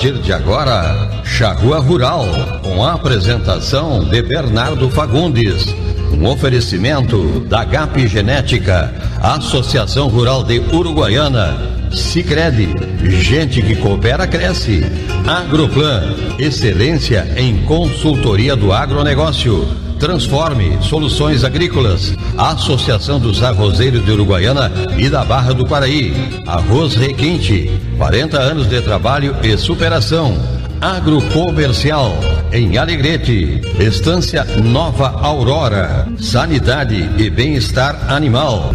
partir de agora, Charrua Rural, com a apresentação de Bernardo Fagundes. Um oferecimento da GAP Genética, Associação Rural de Uruguaiana, Sicredi, gente que coopera cresce. Agroplan, excelência em consultoria do agronegócio. Transforme Soluções Agrícolas, Associação dos Arrozeiros de Uruguaiana e da Barra do Paraí. Arroz Requinte, 40 anos de trabalho e superação. Agrocomercial, em Alegrete. Estância Nova Aurora. Sanidade e bem-estar animal.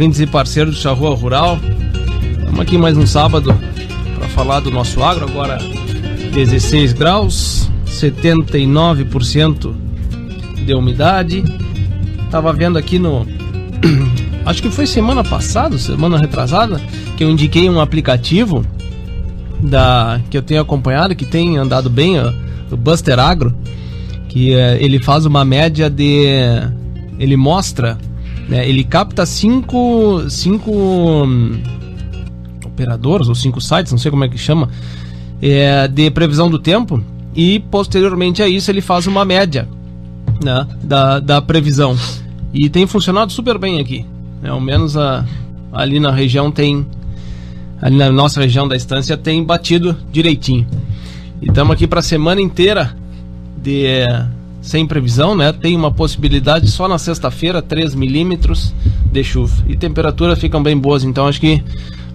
Ouvintes e parceiros do Charrua Rural. Estamos aqui mais um sábado para falar do nosso agro, agora 16 graus, 79% de umidade. Tava vendo aqui no acho que foi semana passada, semana retrasada, que eu indiquei um aplicativo da que eu tenho acompanhado, que tem andado bem, o Buster Agro, que é, ele faz uma média de ele mostra, né, ele capta cinco, cinco hum, operadores ou cinco sites, não sei como é que chama, é, de previsão do tempo e posteriormente a isso ele faz uma média né, da, da previsão. E tem funcionado super bem aqui. Né, ao menos a, ali na região tem. Ali na nossa região da estância tem batido direitinho. E estamos aqui para a semana inteira de sem previsão, né? Tem uma possibilidade só na sexta-feira, 3 milímetros de chuva. E temperaturas ficam bem boas, então acho que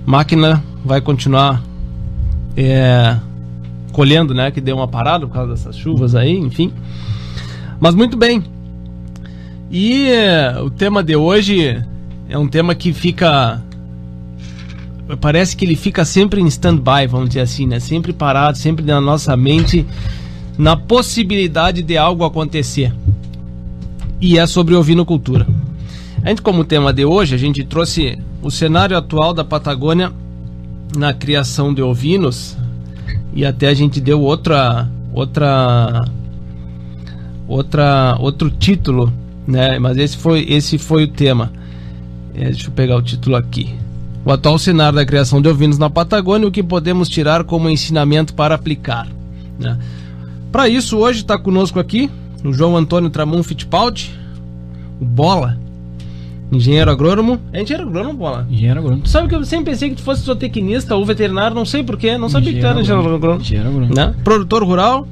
máquina vai continuar é, colhendo, né? Que deu uma parada por causa dessas chuvas aí, enfim. Mas muito bem. E é, o tema de hoje é um tema que fica. Parece que ele fica sempre em stand-by, vamos dizer assim, né? Sempre parado, sempre na nossa mente na possibilidade de algo acontecer. E é sobre ovinocultura. A gente, como tema de hoje, a gente trouxe o cenário atual da Patagônia na criação de ovinos e até a gente deu outra outra outra outro título, né? Mas esse foi esse foi o tema. É, deixa eu pegar o título aqui. O atual cenário da criação de ovinos na Patagônia, o que podemos tirar como ensinamento para aplicar, né? Para isso, hoje está conosco aqui o João Antônio Tramon Fittipaldi, o Bola, Engenheiro agrônomo. É engenheiro agrônomo, bola? Engenheiro agrônomo. Tu sabe que eu sempre pensei que tu fosse zootecnista ou veterinário, não sei porquê, não sabia que tu era engenheiro agrônomo. Engenheiro agrônomo. Né? Produtor rural,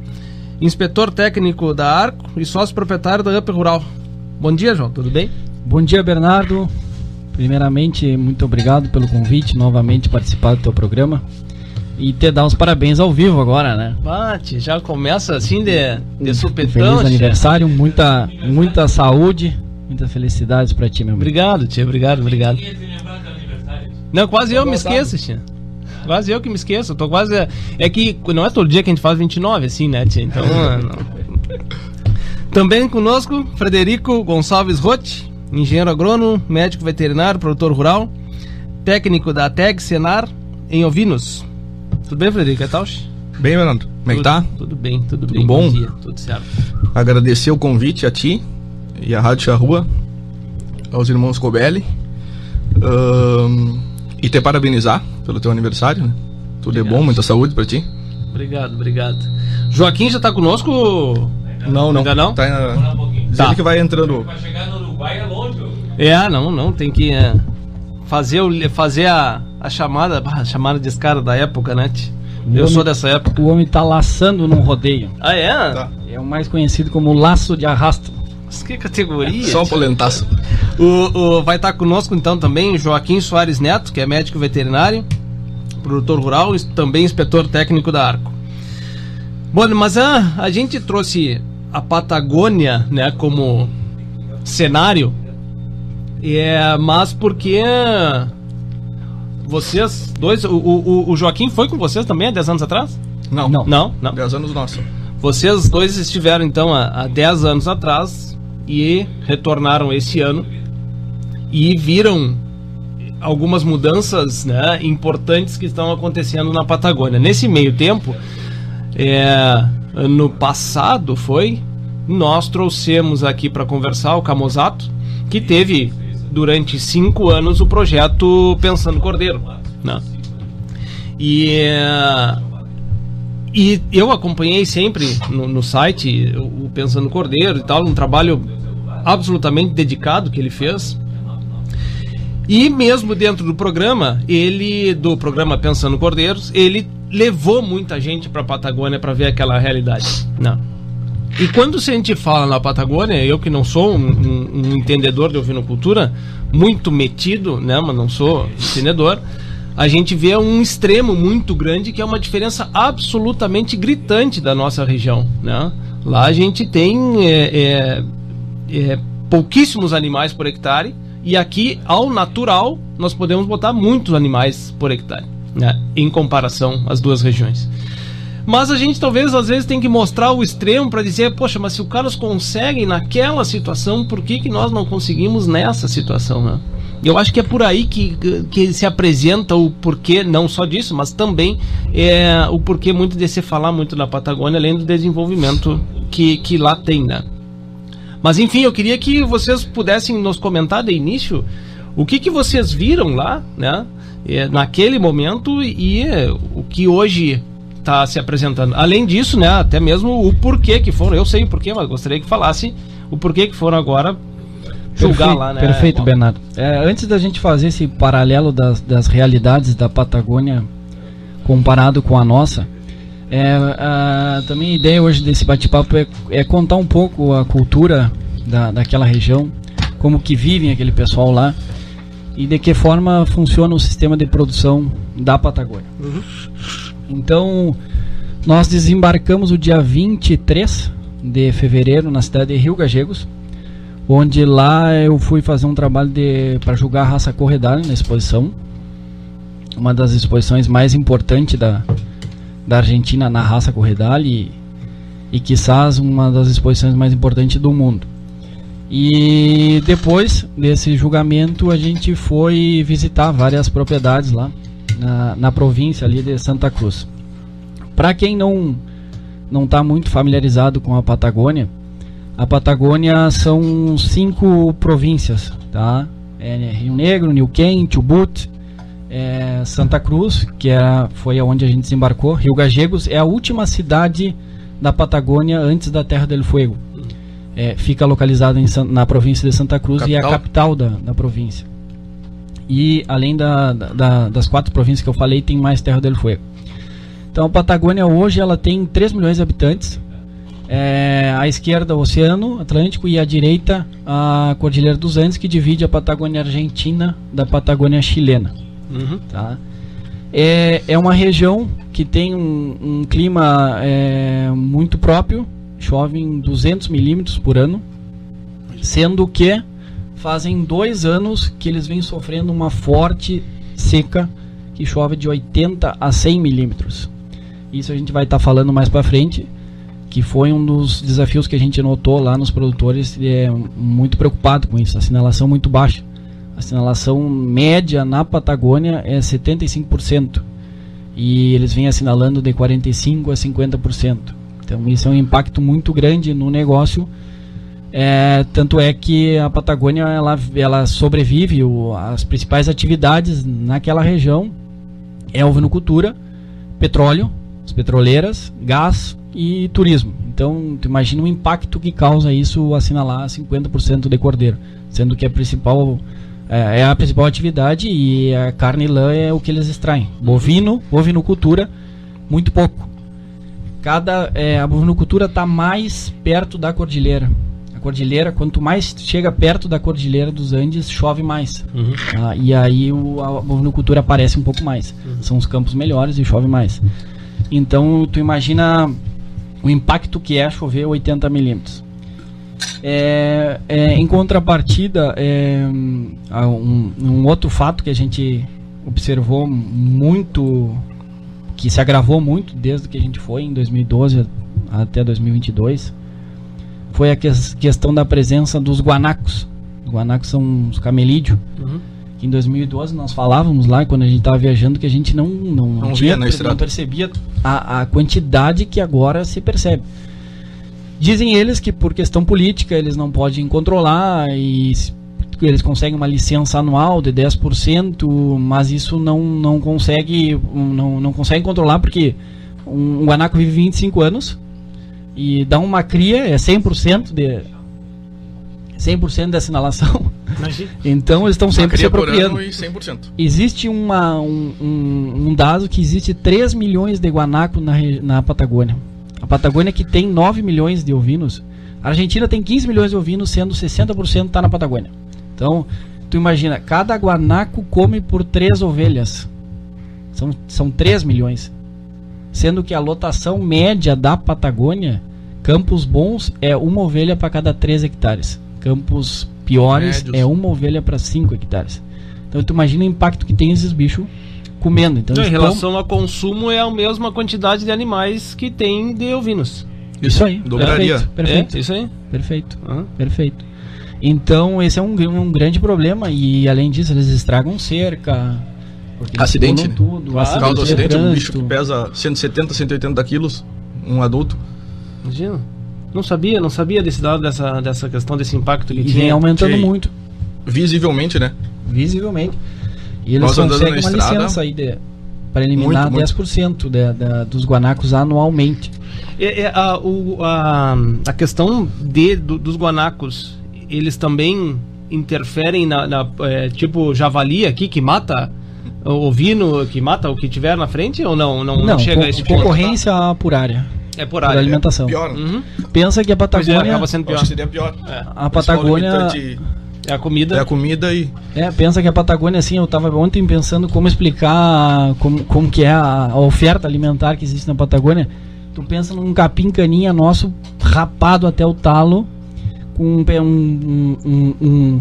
inspetor técnico da Arco e sócio proprietário da UP Rural. Bom dia, João, tudo bem? Bom dia, Bernardo. Primeiramente, muito obrigado pelo convite, novamente participar do teu programa. E te dar os parabéns ao vivo agora, né? Bate, já começa assim de, de supetão. Feliz aniversário, muita, muita saúde, muitas felicidades pra ti, meu amigo. Obrigado, tia, obrigado, obrigado. Não, quase eu me esqueço, tia. Quase eu que me esqueço. Tô quase. É que não é todo dia que a gente faz 29, assim, né, tia? Então. não. Também conosco, Frederico Gonçalves Rotti, engenheiro agrônomo, médico veterinário, produtor rural, técnico da TEG Senar, em Ovinos. Tudo bem, Frederico? Que tal? Bem, Fernando. Como é que tá? Tudo bem, tudo, Tudo bem. bom? dia, tudo certo. Agradecer o convite a ti e à Rádio Charrua, aos irmãos Cobelli. ahn, e te parabenizar pelo teu aniversário, né? Tudo é Obrigado. bom, muita saúde pra ti. Obrigado, obrigado. Joaquim já tá conosco? Não, não. Ainda não? Tá. Diz Tá. que vai entrando. É, não, não, tem que é, fazer, o, fazer a, a chamada, a chamada de escada da época, né? Eu Homem- sou dessa época. O homem tá laçando num rodeio. Ah, é? Tá. É o mais conhecido como laço de arrasto. Mas que categoria? Só tia? polentaço. O, o- vai estar conosco então também Joaquim Soares Neto, que é médico veterinário, produtor rural e também inspetor técnico da Arco. Bom, mas a, a gente trouxe a Patagônia, né, como cenário, é, mas porque vocês dois, o, o, o Joaquim foi com vocês também há 10 anos atrás? Não. Não. Não, não. 10 anos nosso. Vocês dois estiveram então há, há 10 anos atrás e retornaram esse ano e viram algumas mudanças né, importantes que estão acontecendo na Patagônia. Nesse meio tempo, é, ano passado foi, nós trouxemos aqui para conversar o Camozato, que teve durante cinco anos o projeto Pensando Cordeiro. Né? E e eu acompanhei sempre no, no site o Pensando Cordeiro e tal, um trabalho absolutamente dedicado que ele fez. E mesmo dentro do programa, ele do programa Pensando Cordeiros, ele levou muita gente para Patagônia para ver aquela realidade. Não. E quando a gente fala na Patagônia, eu que não sou um, um- um entendedor de ovinocultura, muito metido, né, mas não sou entendedor, a gente vê um extremo muito grande que é uma diferença absolutamente gritante da nossa região, né? Lá a gente tem é, é, é, pouquíssimos animais por hectare e aqui, ao natural, nós podemos botar muitos animais por hectare, né? Em comparação às duas regiões. Mas a gente talvez às vezes tem que mostrar o extremo para dizer, poxa, mas se o Carlos consegue naquela situação, por que, que nós não conseguimos nessa situação, né? Eu acho que é por aí que, que se apresenta o porquê, não só disso, mas também é, o porquê muito de se falar muito na Patagônia, além do desenvolvimento que, que lá tem, né? Mas enfim, eu queria que vocês pudessem nos comentar de início o que, que vocês viram lá, né? é, naquele momento e é, o que hoje está se apresentando. Além disso, né? Até mesmo o porquê que foram. Eu sei o porquê, mas gostaria que falasse o porquê que foram agora julgar perfeito, lá, né? Perfeito, Bernardo. É, antes da gente fazer esse paralelo das, das realidades da Patagônia comparado com a nossa, é, a, também a ideia hoje desse bate-papo é, é contar um pouco a cultura da, daquela região, como que vivem aquele pessoal lá e de que forma funciona o sistema de produção da Patagônia. Então, nós desembarcamos o dia 23 de fevereiro na cidade de Rio Gagegos, onde lá eu fui fazer um trabalho para julgar a raça corredal na exposição, uma das exposições mais importantes da, da Argentina na raça corredal e, e quizás uma das exposições mais importantes do mundo. E depois desse julgamento a gente foi visitar várias propriedades lá na, na província ali de Santa Cruz. Para quem não não está muito familiarizado com a Patagônia, a Patagônia são cinco províncias, tá? É Rio Negro, Neuquén, Chubut, é Santa Cruz, que era, foi aonde a gente desembarcou. Rio Gagegos é a última cidade da Patagônia antes da Terra del Fuego. é, fica localizada na província de Santa Cruz capital. e é a capital da, da província. E além da, da, das quatro províncias que eu falei, tem mais Terra del Fuego. Então a Patagônia hoje ela tem 3 milhões de habitantes. É, à esquerda o Oceano Atlântico e à direita a Cordilheira dos Andes que divide a Patagônia Argentina da Patagônia Chilena. Uhum. Tá? É, é uma região que tem um, um clima é, muito próprio, chove em 200 milímetros por ano, sendo que fazem dois anos que eles vêm sofrendo uma forte seca que chove de 80 a 100 milímetros. Isso a gente vai estar tá falando mais para frente, que foi um dos desafios que a gente notou lá nos produtores, é muito preocupado com isso, a sinalação muito baixa. A sinalação média na Patagônia é 75%. E eles vêm assinalando de 45% a 50%. Então isso é um impacto muito grande no negócio é, tanto é que a Patagônia ela, ela sobrevive, o, as principais atividades naquela região é ovinocultura, petróleo, as petroleiras, gás e turismo. Então, tu imagina o impacto que causa isso assinalar 50% de cordeiro, sendo que a principal é, é, a principal atividade e a carne e lã é o que eles extraem. Bovino, bovinocultura, muito pouco. Cada é, a bovinocultura está mais perto da cordilheira cordilheira, quanto mais chega perto da cordilheira dos Andes, chove mais. Uhum. Ah, e aí o, a bovinocultura aparece um pouco mais. Uhum. São os campos melhores e chove mais. Então, tu imagina o impacto que é chover 80 milímetros. É, é, em contrapartida, é, um, um outro fato que a gente observou muito, que se agravou muito desde que a gente foi em 2012 até 2022, foi a que questão da presença dos guanacos. Os guanacos são os camelídeos. Uhum. Que em 2012 nós falávamos lá, quando a gente estava viajando, que a gente não, não, não, tinha, não percebia a, a quantidade que agora se percebe. Dizem eles que por questão política eles não podem controlar e eles conseguem uma licença anual de 10%, mas isso não, não consegue não, não consegue controlar porque um, um guanaco vive 25 anos e dá uma cria, é 100% de 100% da assinalação. Imagina. Então eles estão sempre se apropriando. Existe uma, um, um, um, dado que existe 3 milhões de guanaco na, na Patagônia. A Patagônia que tem 9 milhões de ovinos. A Argentina tem 15 milhões de ovinos, sendo 60% está na Patagônia. Então, tu imagina, cada guanaco come por 3 ovelhas. São, são 3 milhões sendo que a lotação média da Patagônia, campos bons é uma ovelha para cada 3 hectares. Campos piores Médios. é uma ovelha para 5 hectares. Então tu imagina o impacto que tem esses bichos comendo. Então, Não, em relação ao consumo é a mesma quantidade de animais que tem de ovinos. Isso aí. Dobraria. Perfeito. perfeito. É, isso aí. Perfeito. Uhum. Perfeito. Então esse é um, um grande problema e além disso eles estragam cerca, acidente, né? tudo. Claro. Acidente, causa do acidente, um bicho que pesa 170, 180 quilos, um adulto. Imagina. Não sabia, não sabia desse dado, dessa, dessa questão, desse impacto que e tinha. vem aumentando muito. Visivelmente, né? Visivelmente. E eles Nós conseguem uma estrada, licença aí de, para eliminar muito, 10% de, de, dos guanacos anualmente. É, é, a, o, a, a questão de, do, dos guanacos, eles também interferem na, na é, tipo javali aqui que mata ovino que mata o que tiver na frente ou não? Não, não, não chega a esse ponto? Concorrência tá? por área. É por área. Por alimentação. É pior. Uhum. Pensa que a Patagônia. É, acaba sendo pior. Acho que seria pior. É. A Patagônia. É a comida. É a comida e. É, pensa que a Patagônia, assim, eu estava ontem pensando como explicar como, como que é a, a, oferta alimentar que existe na Patagônia. Tu pensa num capim caninha nosso rapado até o talo, com um, um, um, um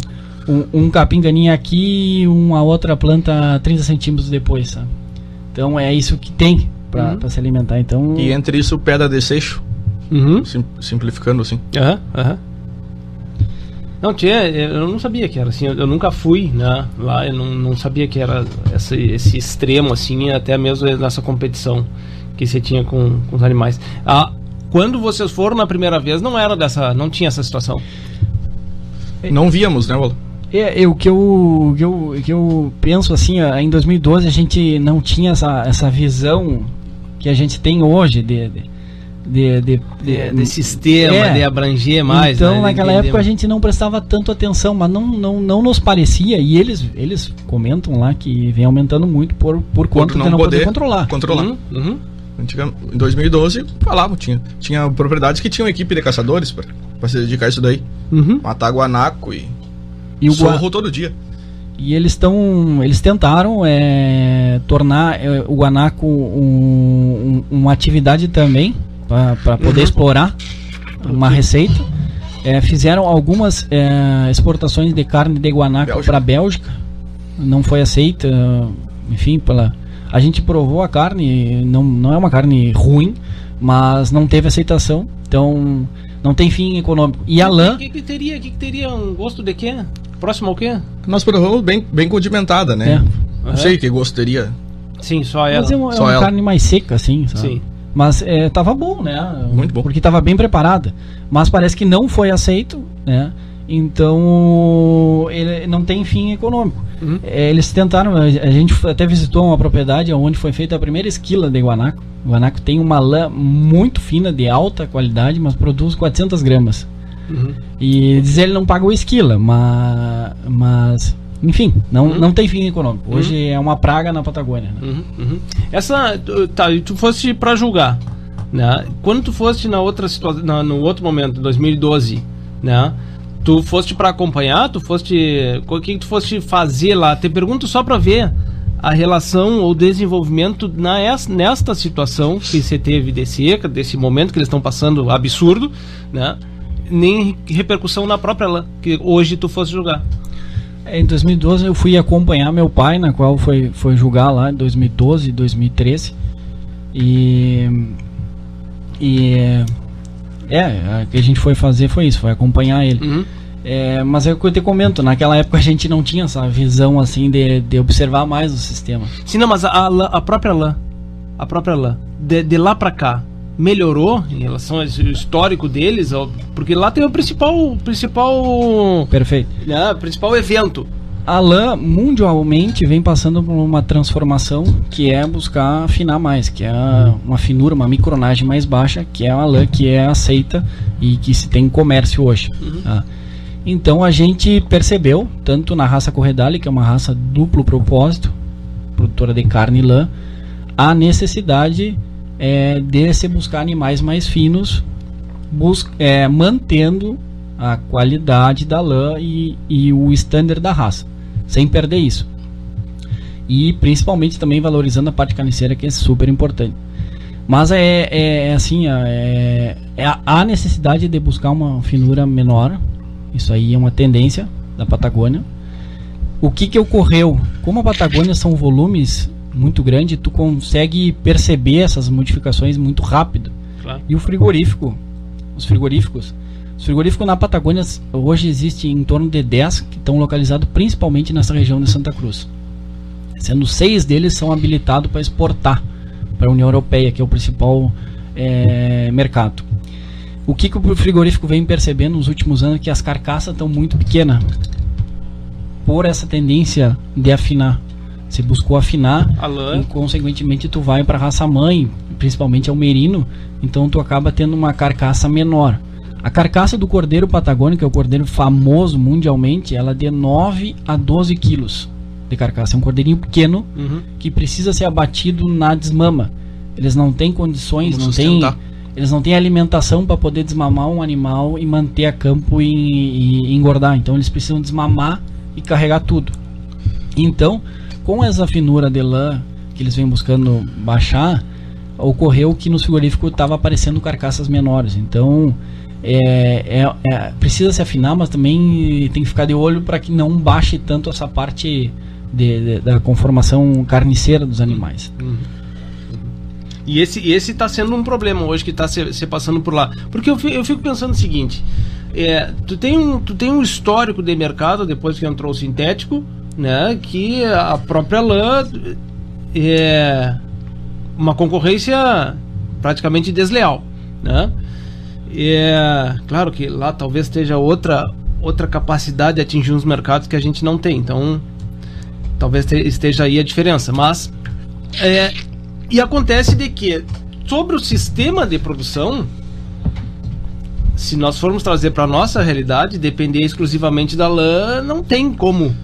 um, um capim ganinha aqui e uma outra planta 30 centímetros depois, sabe? Então é isso que tem para uhum. se alimentar. Então... E entre isso, pedra de seixo. Uhum. Sim, simplificando assim. Aham, uhum, aham. Não, tinha, eu não sabia que era assim, eu, eu nunca fui né, lá, eu não, não sabia que era esse, esse extremo assim, até mesmo nessa competição que você tinha com, com os animais. Ah, quando vocês foram na primeira vez, não era dessa, não tinha essa situação. Não víamos, né, Wala? É, é, o que eu, que eu, que eu penso assim, em 2012 a gente não tinha essa, essa visão que a gente tem hoje de, de, de, de, de, É, de sistema, É. de abranger mais. então, né, naquela época a gente não prestava tanto atenção, mas não, não, não nos parecia, e eles, eles comentam lá que vem aumentando muito por, por conta não de não poder, poder controlar. Controlar. Uhum, uhum. Em 2012, falavam, tinha, tinha propriedades que tinham equipe de caçadores pra se dedicar a isso daí. Uhum. Matar guanaco e, E, o gua- sorro todo dia. e eles estão. Eles tentaram é, tornar é, o guanaco um- um- uma atividade também, para poder Uhum. explorar uma receita. É, fizeram algumas é, exportações de carne de guanaco para a Bélgica. Não foi aceita, enfim, pela. A gente provou a carne, não, não é uma carne ruim, mas não teve aceitação, então não tem fim econômico. E a lã, O que, que teria? que, que teria um gosto de quê? Próximo ao quê? Nós provamos bem, bem condimentada, né? É. Não sei que gosto teria. Sim, só ela. mas é uma, é Só uma ela. carne mais seca, assim, sabe? Sim. Mas é, tava bom, né? Muito bom. Porque tava bem preparada. Mas parece que não foi aceito, né? Então ele não tem fim econômico. Uhum. É, eles tentaram, a a gente até visitou uma propriedade onde foi feita a primeira esquila de guanaco. O guanaco tem uma lã muito fina, de alta qualidade, mas produz 400 gramas. Uhum. E diz ele não pagou esquila, mas, mas enfim, não, Uhum. não tem fim econômico. Hoje é uma praga na Patagônia. né? Uhum, uhum. Essa. Tá, e tu foste pra julgar. Né? Quando tu foste na outra situação, na- no outro momento, 2012, né? Tu foste pra acompanhar, tu foste. O que, tu foste fazer lá? Te pergunto só pra ver a relação ou desenvolvimento na, es- nesta situação que você teve de seca, desse momento que eles estão passando absurdo, né? Nem repercussão na própria lã, que hoje tu foste julgar. É, Em 2012 eu fui acompanhar meu pai, na qual foi, foi julgar lá em 2012, 2013. E. E. É, o que a gente foi fazer foi isso, foi acompanhar ele. Uhum. É, mas é o que eu te comento, naquela época a gente não tinha essa visão assim de, de observar mais o sistema. Sim, não, mas a, a própria lã, a própria lã, de, de lá pra cá, melhorou em relação ao histórico deles? Porque lá tem o principal, principal, Perfeito. né, principal evento. A lã mundialmente vem passando por uma transformação que é buscar afinar mais, que é uma finura, uma micronagem mais baixa, que é a lã que é aceita e que se tem comércio hoje. tá? Então a gente percebeu, tanto na raça Corredale, que é uma raça duplo propósito, produtora de carne e lã, a necessidade é, de se buscar animais mais finos, bus é, mantendo a qualidade da lã e, e o standard da raça, sem perder isso. E principalmente também valorizando a parte carniceira, que é super importante. Mas é, é, é assim, é, é a- há necessidade de buscar uma finura menor. Isso aí é uma tendência da Patagônia. O que que ocorreu? Como a Patagônia são volumes muito grandes, tu consegue perceber essas modificações muito rápido. Claro. E o frigorífico, os frigoríficos, os frigoríficos na Patagônia hoje existem em torno de 10 que estão localizados principalmente nessa região de Santa Cruz. Sendo seis deles são habilitados para exportar para a União Europeia, que é o principal eh, mercado. O que, que o frigorífico vem percebendo nos últimos anos é que as carcaças estão muito pequenas. Por essa tendência de afinar. Se buscou afinar, A lã. e consequentemente tu vai para raça mãe, principalmente ao merino, então tu acaba tendo uma carcaça menor. A carcaça do cordeiro patagônico, que é o cordeiro famoso mundialmente, ela é de 9 a 12 quilos de carcaça. É um cordeirinho pequeno Uhum. que precisa ser abatido na desmama. Eles não têm condições, Como não têm, sustentar. eles não têm alimentação para poder desmamar um animal e manter a campo e, e engordar. Então eles precisam desmamar e carregar tudo. Então, com essa finura de lã que eles vêm buscando baixar, ocorreu que nos frigoríficos estava aparecendo carcaças menores. Então, é, é- é- precisa se afinar, mas também tem que ficar de olho para que não baixe tanto essa parte de- de- da conformação carniceira dos animais. E esse, e esse tá sendo um problema hoje que tá se, se passando por lá. Porque eu, fi- eu fico pensando o seguinte: é, tu, tem um, tu tem um histórico de mercado depois que entrou o sintético, né? Que a própria lã é uma concorrência praticamente desleal, né? É, claro que lá talvez esteja outra, outra capacidade de atingir uns mercados que a gente não tem. Então, talvez te- esteja aí a diferença. Mas é, e acontece de que sobre o sistema de produção, se nós formos trazer para nossa realidade, depender exclusivamente da lã, não tem como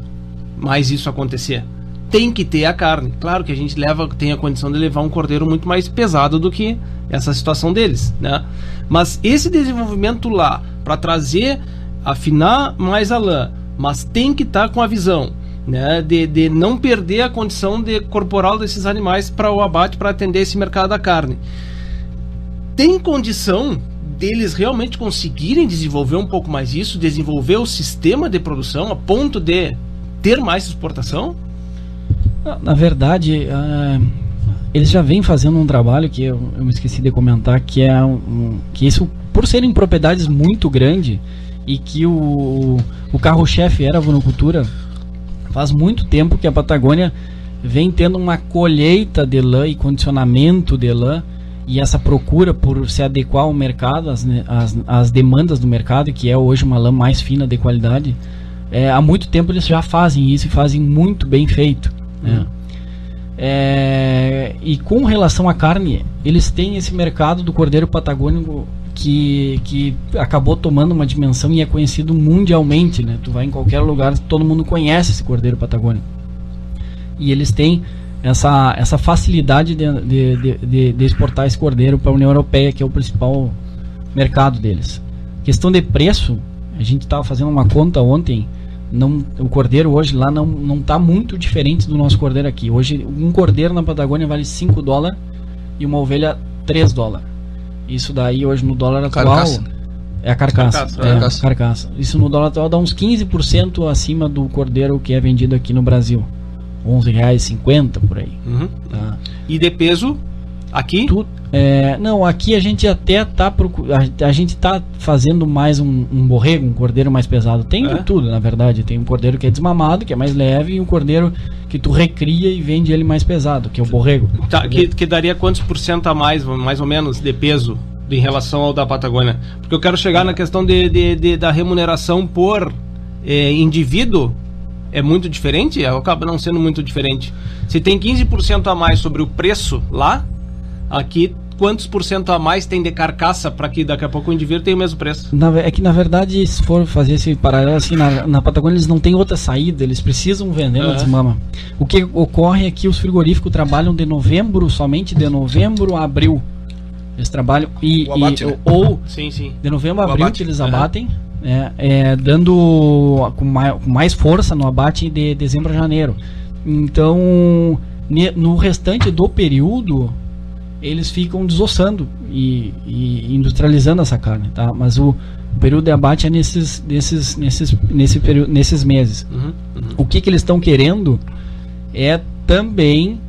mais isso acontecer. Tem que ter a carne. Claro que a gente leva, tem a condição de levar um cordeiro muito mais pesado do que essa situação deles, né? Mas esse desenvolvimento lá para trazer, afinar mais a lã, mas tem que estar tá com a visão né, de, de não perder a condição de corporal desses animais para o abate para atender esse mercado da carne. Tem condição deles realmente conseguirem desenvolver um pouco mais isso, desenvolver o sistema de produção a ponto de ter mais exportação? Na verdade, uh, eles já vêm fazendo um trabalho que eu, eu me esqueci de comentar, que é um, que isso, por serem propriedades muito grandes e que o, o carro-chefe era a vinocultura, Faz muito tempo que a Patagônia vem tendo uma colheita de lã e condicionamento de lã e essa procura por se adequar ao mercado, às, às, às demandas do mercado, que é hoje uma lã mais fina de qualidade, é, há muito tempo eles já fazem isso e fazem muito bem feito. Né? É, e com relação à carne, eles têm esse mercado do cordeiro patagônico que, que acabou tomando uma dimensão e é conhecido mundialmente, né? Tu vai em qualquer lugar, todo mundo conhece esse cordeiro patagônico. E eles têm essa, essa facilidade de, de, de, de exportar esse cordeiro para a União Europeia, que é o principal mercado deles. Questão de preço, a gente estava fazendo uma conta ontem, não, o cordeiro hoje lá não não está muito diferente do nosso cordeiro aqui. Hoje um cordeiro na Patagônia vale 5 dólares e uma ovelha 3 dólares. Isso daí hoje no dólar atual carcaça. é a carcaça. Carcaça, é, carcaça. carcaça. Isso no dólar atual dá uns 15% acima do cordeiro que é vendido aqui no Brasil. R$ 11,50 por aí. Uhum. Tá? E de peso, aqui? Tu, é, não, aqui a gente até tá a, a gente tá fazendo mais um, um borrego, um cordeiro mais pesado. Tem É? de tudo, na verdade. Tem um cordeiro que é desmamado, que é mais leve, e um cordeiro que tu recria e vende ele mais pesado, que é o borrego. Tá, que, que daria quantos por cento a mais, mais ou menos, de peso em relação ao da Patagônia? Porque eu quero chegar na questão de, de- de- da remuneração por eh, indivíduo. É muito diferente? Acaba não sendo muito diferente. Se tem 15% a mais sobre o preço lá, aqui quantos por cento a mais tem de carcaça para que daqui a pouco o indivíduo tenha o mesmo preço? Na é que na verdade, se for fazer esse paralelo assim, na, na Patagônia eles não têm outra saída, eles precisam vender na É. desmama. O que ocorre é que os frigoríficos trabalham de novembro, somente de novembro a abril. Eles trabalham e, O abate, e- né? ou Sim, sim. de novembro a abril abate. que eles Aham. abatem, é, é, dando com mais, com mais força no abate de dezembro a janeiro. Então, ne- no restante do período, eles ficam desossando e, e industrializando essa carne, tá? Mas o, o período de abate é nesses, nesses, nesses, nesse período, nesses meses. Uhum, uhum. O que, que eles estão querendo é também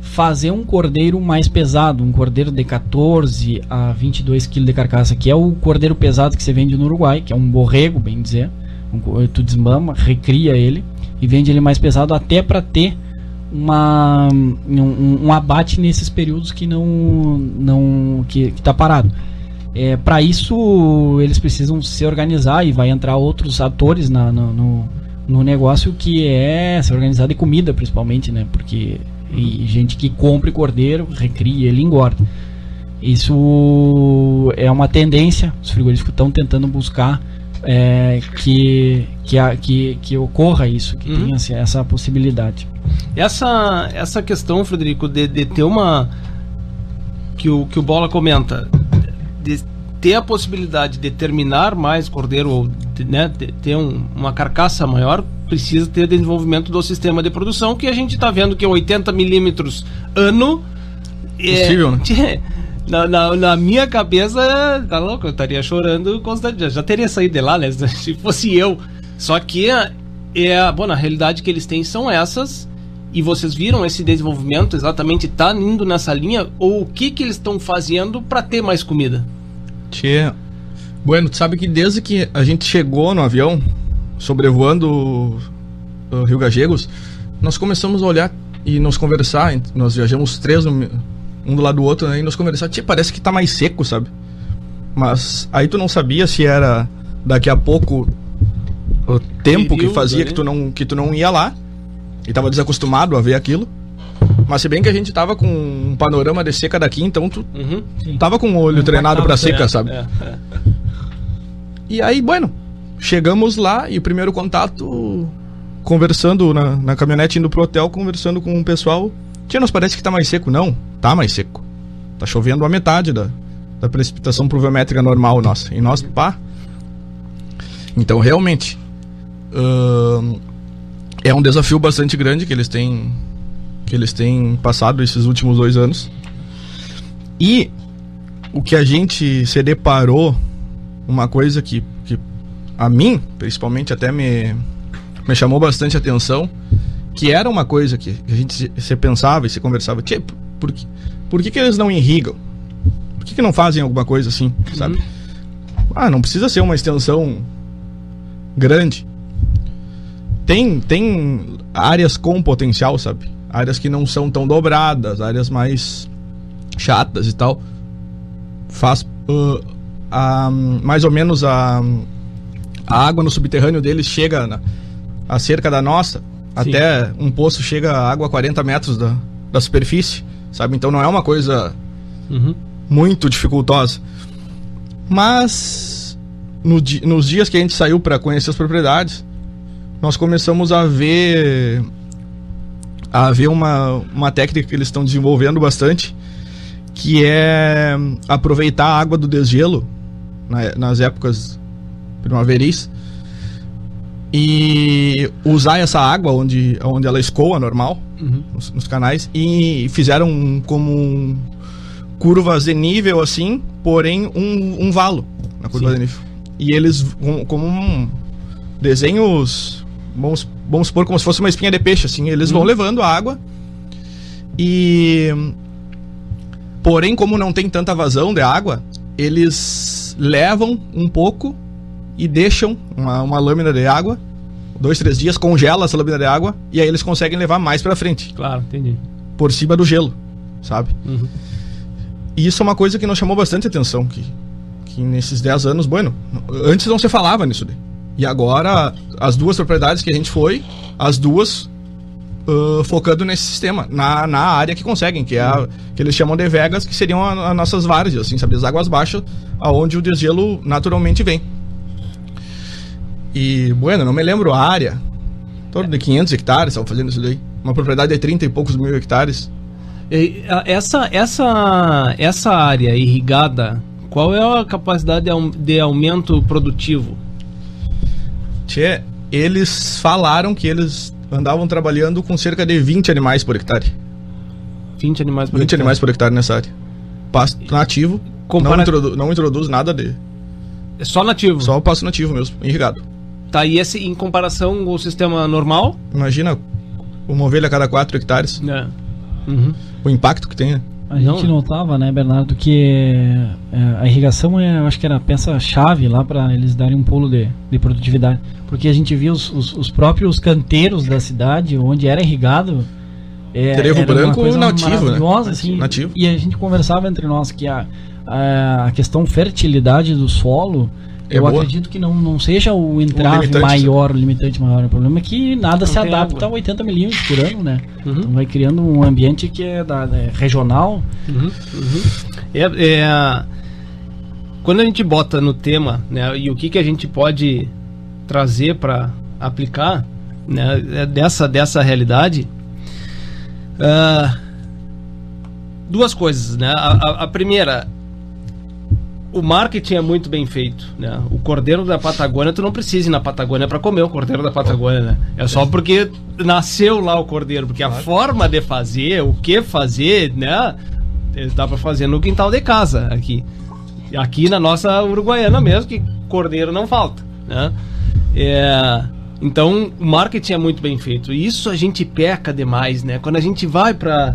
fazer um cordeiro mais pesado, um cordeiro de 14 a 22 kg de carcaça, que é o cordeiro pesado que você vende no Uruguai, que é um borrego, bem dizer. Um tu desmama, recria ele e vende ele mais pesado até para ter uma, um, um abate nesses períodos que não, não que, que tá parado. É, para isso eles precisam se organizar e vai entrar outros atores na, no, no, no negócio que é se organizar de comida principalmente, né? Porque e gente que compra cordeiro, recria ele engorda. Isso é uma tendência. Os frigoríficos estão tentando buscar é, que, que, a- que, que ocorra isso, que Uhum. tenha essa possibilidade. Essa, essa questão, Frederico, de, de ter uma. Que o, que o Bola comenta, de ter a possibilidade de terminar mais cordeiro, ou de, né, de ter um- uma carcaça maior, precisa ter desenvolvimento do sistema de produção, que a gente está vendo que é 80 milímetros ano. é- Possível, né? Tchê, Na, na, na minha cabeça, tá louco, eu estaria chorando constantemente. Já, já teria saído de lá, né? Se fosse eu. Só que é, bom, na realidade que eles têm são essas. E vocês viram esse desenvolvimento exatamente tá indo nessa linha ou o que que eles estão fazendo para ter mais comida? Tchê. Bueno, tu sabe que desde que a gente chegou no avião, sobrevoando o, Rio Gagegos, nós começamos a olhar e nos conversar. Nós viajamos três, um do lado do outro, né, e nos conversar. Tchê, parece que tá mais seco, sabe? Mas aí tu não sabia se era daqui a pouco o tempo que Período fazia ali. que tu, não, que tu não ia lá e tava desacostumado a ver aquilo. Mas se bem que a gente tava com um panorama de seca daqui, então tu Uhum. tava com o olho treinado pra seca, sabe? é, é. E aí, bueno, chegamos lá e o primeiro contato, conversando na, na caminhonete indo pro hotel, conversando com o pessoal. Tia, nos parece que tá mais seco. Não, tá mais seco. Tá chovendo a metade da, da precipitação pluviométrica normal nossa. E nós, pá. Então, realmente, é um desafio bastante grande que eles têm que eles têm passado esses últimos dois anos. E o que a gente se deparou uma coisa que, que a mim, principalmente, até me, me chamou bastante atenção, que era uma coisa que a gente se, se pensava e se conversava, "Tchê, por, que, por que, que eles não irrigam? Por que, que não fazem alguma coisa assim, sabe? Ah, não precisa ser uma extensão grande. Tem, tem áreas com potencial, sabe? Áreas que não são tão dobradas, áreas mais chatas e tal. Faz uh, a, mais ou menos a, a água no subterrâneo deles chega na, a cerca da nossa, até um poço chega a água a 40 metros da, da superfície, sabe? Então não é uma coisa Uhum. muito dificultosa. Mas no nos dias que a gente saiu para conhecer as propriedades, nós começamos a ver a ver uma, uma técnica que eles estão desenvolvendo bastante, que é aproveitar a água do desgelo na- nas épocas primaveris e usar essa água onde, onde ela escoa normal Uhum. nos, nos canais e fizeram como um curvas de nível assim, porém um, um valo na curva Sim. de nível. E eles com- como um desenhos vamos, vamos supor como se fosse uma espinha de peixe assim, eles vão levando a água e porém como não tem tanta vazão de água, eles levam um pouco e deixam uma, uma lâmina de água dois, três dias, congela essa lâmina de água e aí eles conseguem levar mais pra frente Claro, entendi. por cima do gelo, sabe? Uhum. E isso é uma coisa que nos chamou bastante atenção, que, que nesses 10 anos, bueno, antes não se falava nisso daí. E agora, as duas propriedades que a gente foi, as duas ah, focando nesse sistema, na, na área que conseguem, que é a, que eles chamam de vegas, que seriam as nossas várzeas, assim, sabe? As águas baixas, aonde o desgelo naturalmente vem. E, bueno, não me lembro a área, em torno de 500 hectares, estavam fazendo isso daí. Uma propriedade de 30 e poucos mil hectares. Essa, essa, essa área irrigada, qual é a capacidade de aumento produtivo? Tchê, eles falaram que eles andavam trabalhando com cerca de 20 animais por hectare. 20 animais por 20 hectare. animais por hectare nessa área. Pasto nativo. Compara- Não, introdu não introduz nada de. É só nativo. Só o pasto nativo mesmo, irrigado. Tá, e esse em comparação com o sistema normal? Imagina uma ovelha a cada 4 hectares. É. Uhum. O impacto que tem, né? A gente Não. notava, né, Bernardo, que é, a irrigação é, eu acho que era a peça-chave lá para eles darem um pulo de, de produtividade. Porque a gente via os, os, os próprios canteiros da cidade, onde era irrigado. É, Trevo branco nativo, né? assim, Nativo. E a gente conversava entre nós que a, a, a questão fertilidade do solo. É eu boa. acredito que não, não seja o entrave limitante, maior, o limitante maior. O problema é que nada Não se adapta água. a 80 milímetros por ano, né? Uhum. Então vai criando um ambiente que é, da, é regional. Uhum, uhum. É, é, quando a gente bota no tema, né, e o que, que a gente pode trazer para aplicar né, é dessa, dessa realidade, ah, duas coisas, né? A, a- a primeira, o marketing é muito bem feito, né? O cordeiro da Patagônia, tu não precisa ir na Patagônia para comer o cordeiro da Patagônia, né? É só porque nasceu lá o cordeiro, porque a forma de fazer, o que fazer, né? Dá para fazer no quintal de casa aqui. Aqui na nossa Uruguaiana mesmo, que cordeiro não falta, né? É, então, o marketing é muito bem feito. E isso a gente peca demais, né? Quando a gente vai para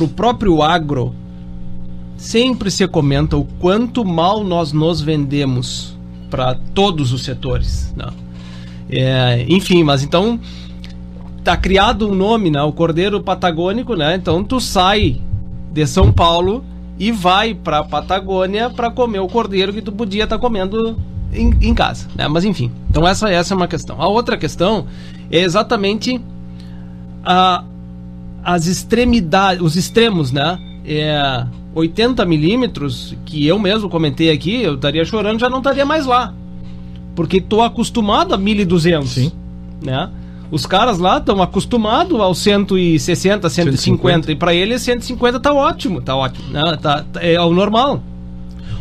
o próprio agro, sempre se comenta o quanto mal nós nos vendemos para todos os setores. Né? É, enfim, mas então tá criado um nome, né? O Cordeiro Patagônico, né? Então tu sai de São Paulo e vai para Patagônia para comer o cordeiro que tu podia estar comendo em, em casa, né? Mas enfim, então essa essa é uma questão. A outra questão é exatamente a as extremidades, os extremos, né? É, 80 milímetros, que eu mesmo comentei aqui, eu estaria chorando, já não estaria mais lá. Porque tô acostumado a 1200. Sim. Né? Os caras lá estão acostumados aos 160, 150, 150. e para eles 150 tá ótimo, tá ótimo, né? tá, tá, é o normal.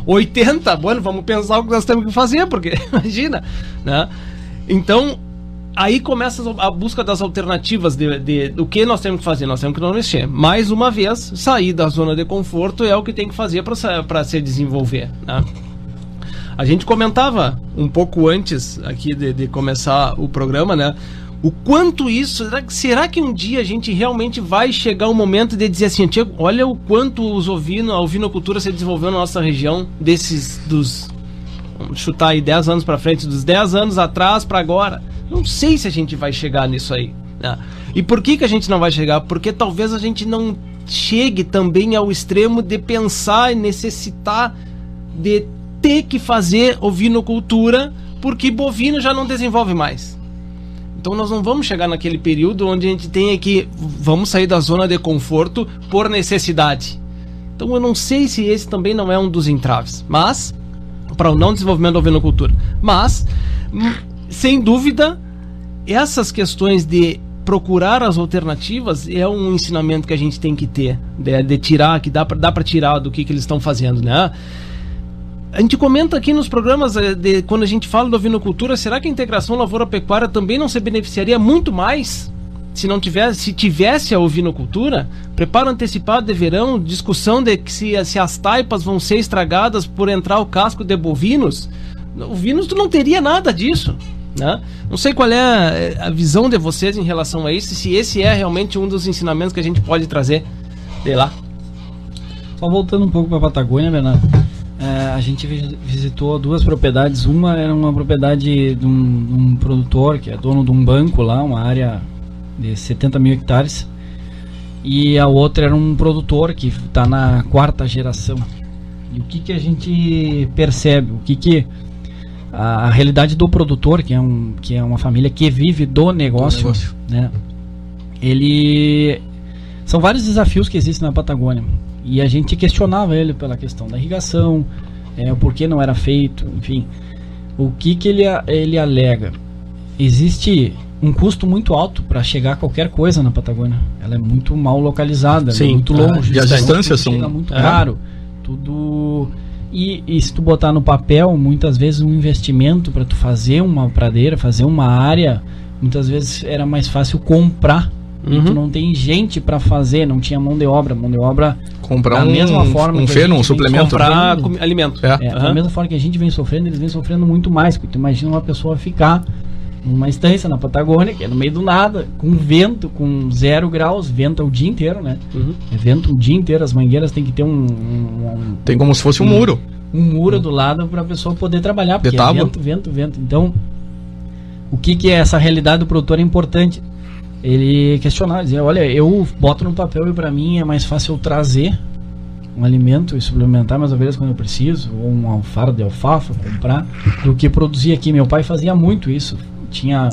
80, bueno, vamos pensar o que nós temos que fazer, porque imagina, né? Então, aí começa a busca das alternativas de, de, do que nós temos que fazer. Nós temos que não mexer. Mais uma vez, sair da zona de conforto é o que tem que fazer para se desenvolver. Né? A gente comentava um pouco antes aqui de, de, começar o programa, né? O quanto isso. Será que, será que um dia a gente realmente vai chegar o momento de dizer assim, olha o quanto os ovino, a ovinocultura se desenvolveu na nossa região, desses dos. Vamos chutar aí 10 anos para frente, dos 10 anos atrás para agora não sei se a gente vai chegar nisso aí. Né? E por que, que a gente não vai chegar? Porque talvez a gente não chegue também ao extremo de pensar e necessitar de ter que fazer ovinocultura porque bovino já não desenvolve mais. Então nós não vamos chegar naquele período onde a gente tenha que vamos sair da zona de conforto por necessidade. Então eu não sei se esse também não é um dos entraves, mas para o não desenvolvimento da ovinocultura. Mas sem dúvida, essas questões de procurar as alternativas é um ensinamento que a gente tem que ter, de, de tirar, que dá para tirar do que, que eles estão fazendo, né? A gente comenta aqui nos programas eh, de, quando a gente fala da ovinocultura, será que a integração lavoura-pecuária também não se beneficiaria muito mais se não tivesse, se tivesse a ovinocultura? Preparo antecipado de verão, discussão de que se, se as taipas vão ser estragadas por entrar o casco de bovinos. Ovinos tu não teria nada disso. Né? Não sei qual é a visão de vocês em relação a isso, se esse é realmente um dos ensinamentos que a gente pode trazer de lá. Só voltando um pouco para a Patagônia, Bernardo. É, a gente visitou duas propriedades. Uma era uma propriedade de um, de um, produtor que é dono de um banco lá, uma área de 70 mil hectares. E a outra era um produtor que está na quarta geração. E o que, que a gente percebe? O que, que a, a, realidade do produtor, que é, um, que é uma família que vive do negócio, do negócio. né? Ele são vários desafios que existem na Patagônia e a gente questionava ele pela questão da irrigação, é, o porquê não era feito, enfim, o que que ele ele alega? Existe um custo muito alto para chegar a qualquer coisa na Patagônia. Ela é muito mal localizada, é muito longe. E as distâncias são muito é. caro. Tudo e, e, se tu botar no papel, muitas vezes um investimento para tu fazer uma pradeira, fazer uma área, muitas vezes era mais fácil comprar. Uhum. E tu não tem gente para fazer, não tinha mão de obra. Mão de obra comprar da um, mesma forma um feno, um suplemento, comprar alimento. É. É, uhum. Da mesma forma que a gente vem sofrendo, eles vêm sofrendo muito mais. Porque tu imagina uma pessoa ficar numa estância na Patagônia, que é no meio do nada, com vento, com zero graus, venta o dia inteiro, né? Uhum. É vento o dia inteiro, as mangueiras tem que ter um. um, tem como se fosse um, um muro. Um muro do lado para a pessoa poder trabalhar, porque é vento, vento, vento. Então, o que, que é essa realidade do produtor é importante. Ele questionar, dizer, olha, eu boto no papel e para mim é mais fácil eu trazer um alimento e suplementar minhas ovelhas quando eu preciso, ou um alfardo de alfafa, comprar, do que produzir aqui. Meu pai fazia muito isso tinha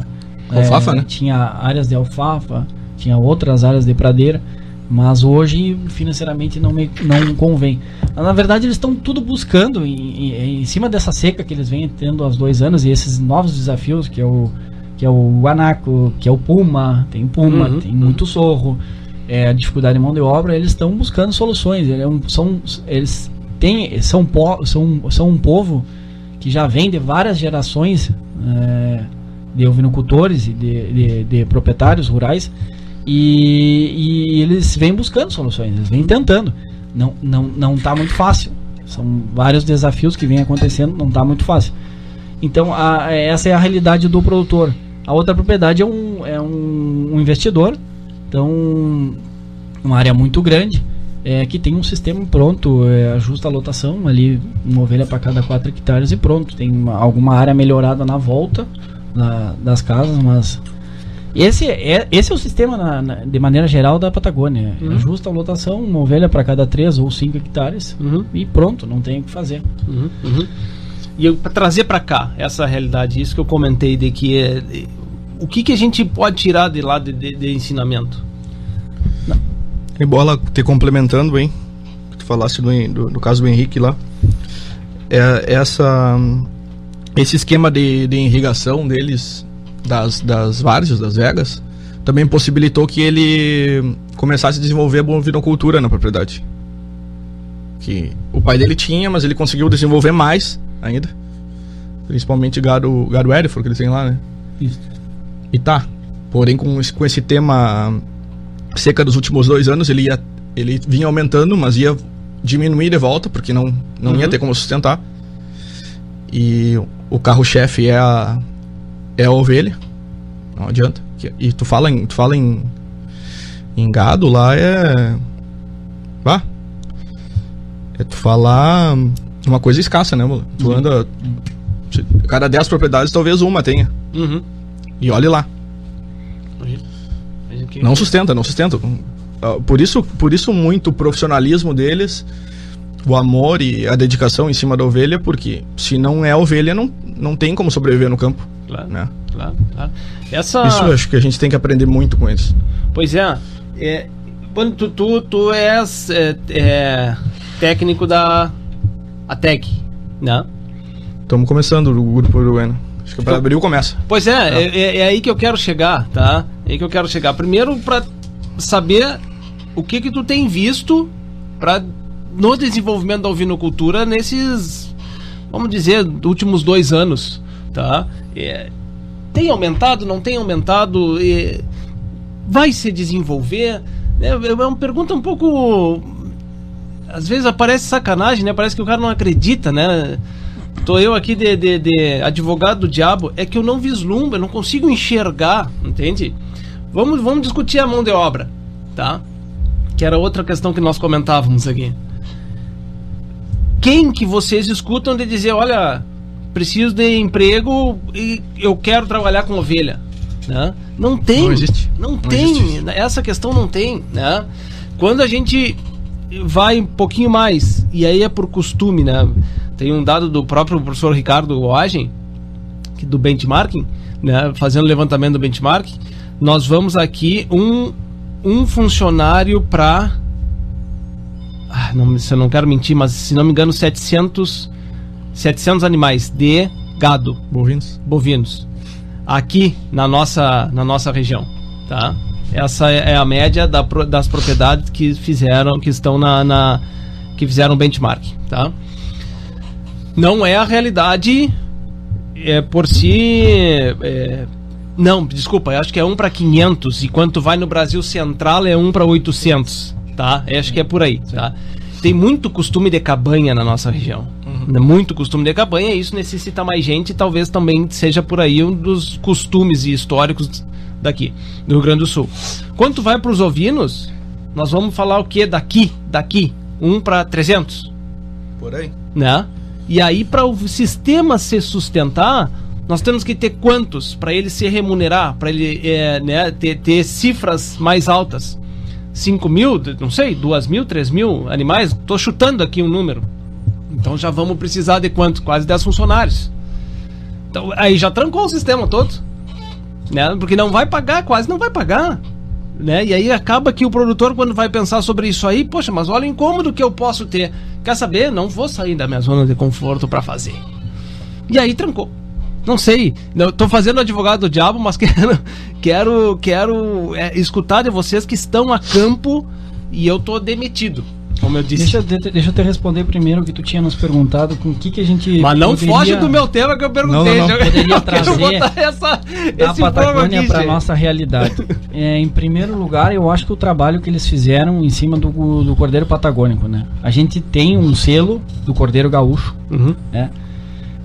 alfafa, é, né? tinha áreas de alfafa, tinha outras áreas de pradeira, mas hoje financeiramente não me não convém. Na verdade eles estão tudo buscando em, em, em, cima dessa seca que eles vêm tendo há dois anos e esses novos desafios que é o que é o guanaco, que é o puma, tem puma, uhum, tem uhum. muito sorro, é, a dificuldade de mão de obra, eles estão buscando soluções. Eles, é são, eles têm, são, po, são, são um povo que já vem de várias gerações é, de ovinocultores e de, de, de proprietários rurais e, e, eles vêm buscando soluções, eles vêm tentando. Não não não está muito fácil. São vários desafios que vêm acontecendo, não está muito fácil. Então a, essa é a realidade do produtor. A outra propriedade é um, é um, um investidor, então uma área muito grande. É, que tem um sistema pronto, é, ajusta a lotação ali, uma ovelha para cada 4 hectares e pronto. Tem uma, alguma área melhorada na volta, da, das casas, mas esse é, esse é o sistema na, na, de maneira geral da Patagônia. Uhum. É justa a lotação, uma ovelha para cada 3 ou 5 hectares uhum. e pronto, não tem o que fazer. Uhum. uhum. E para trazer para cá essa realidade, isso que eu comentei de que é, de, o que, que a gente pode tirar de lá de, de, de ensinamento? E bola te complementando, hein? Tu falasse do, do, do caso do Henrique lá. É, essa, esse esquema de, de irrigação deles, das, das várzeas, das vegas, também possibilitou que ele começasse a desenvolver a bovinocultura na propriedade. Que o pai dele tinha, mas ele conseguiu desenvolver mais ainda. Principalmente gado, gado Erifor que eles têm lá, né? Isso. E tá. Porém, com esse, com esse tema seca dos últimos dois anos, ele, ia, ele vinha aumentando, mas ia diminuir de volta, porque não, não Uhum. ia ter como sustentar. E o carro-chefe é a, é a ovelha. Não adianta. E tu fala em, tu fala em, em gado lá é. Vá. É tu falar uma coisa escassa, né, mano? Tu anda. se- Cada 10 propriedades, talvez uma tenha. Uhum. E olhe lá. Não sustenta, não sustenta. Ah, Por isso, por isso muito o profissionalismo deles, o amor e a dedicação em cima da ovelha, porque se não é ovelha, não, não tem como sobreviver no campo, Claro, né? claro, claro. Essa... Isso eu acho que a gente tem que aprender muito com eles. Pois é. é quando tu, tu, tu és é, é, técnico da ATEC, né? Estamos começando o grupo uruguaiano. Acho que para abril começa. Pois é, é, é- é aí que eu quero chegar, tá? É aí que eu quero chegar. Primeiro, pra saber o que que tu tem visto pra, no desenvolvimento da ovinocultura nesses, vamos dizer, últimos dois anos, tá? É, tem aumentado, não tem aumentado? É, vai se desenvolver? É, é uma pergunta um pouco... Às vezes parece sacanagem, né? Parece que o cara não acredita, né? Tô eu aqui de, de, de advogado do diabo, é que eu não vislumbro, eu não consigo enxergar, entende? Vamos, vamos discutir a mão de obra, tá? Que era outra questão que nós comentávamos aqui. Quem que vocês escutam de dizer, olha, preciso de emprego e eu quero trabalhar com ovelha, né? Não tem. Não existe. Não, Não tem. existe. Essa questão não tem, né? Quando a gente vai um pouquinho mais, e aí é por costume, né? Tem um dado do próprio professor Ricardo Oagem, que do benchmarking, né? Fazendo levantamento do benchmark, nós vamos aqui um, um funcionário para ah, não, se eu não quero mentir, mas se não me engano 700 700 animais de gado Bovinos. bovinos aqui na nossa, na nossa região, tá? Essa é é a média da das propriedades que fizeram, que estão na, na- que fizeram benchmark, tá? Não é a realidade é, por si. é, não, desculpa, eu acho que é 1 para 500 e quando tu vai no Brasil Central é 1 para 800, tá? Eu acho que é por aí, tá? Tem muito costume de cabanha na nossa região. Né? Muito costume de cabanha, e isso necessita mais gente, e talvez também seja por aí um dos costumes e históricos daqui, do Rio Grande do Sul. Quando tu vai para os ovinos, nós vamos falar o que daqui, daqui, 1 para 300 Por aí. né? E aí, para o sistema se sustentar, nós temos que ter quantos para ele se remunerar, para ele é, né, ter, ter cifras mais altas? 5 mil, não sei, 2 mil, 3 mil animais? Tô chutando aqui um número. Então já vamos precisar de quanto? Quase 10 funcionários. Então, aí já trancou o sistema todo. Né? Porque não vai pagar, quase não vai pagar. Né? E aí acaba que o produtor, quando vai pensar sobre isso aí, poxa, mas olha o incômodo que eu posso ter. Quer saber? Não vou sair da minha zona de conforto para fazer. E aí trancou. Não sei, eu tô fazendo advogado do diabo, mas quero, quero, quero é, escutar de vocês que estão a campo e eu tô demitido, como eu disse. Deixa, eu te- deixa eu te responder primeiro o que tu tinha nos perguntado com o que, que a gente. mas não poderia foge do meu tema que eu perguntei. Não, não, não. Poderia eu trazer essa, da Patagônia para nossa realidade. É, em primeiro lugar, eu acho que o trabalho que eles fizeram em cima do, do Cordeiro Patagônico, né? A gente tem um selo do Cordeiro Gaúcho, Uhum. né?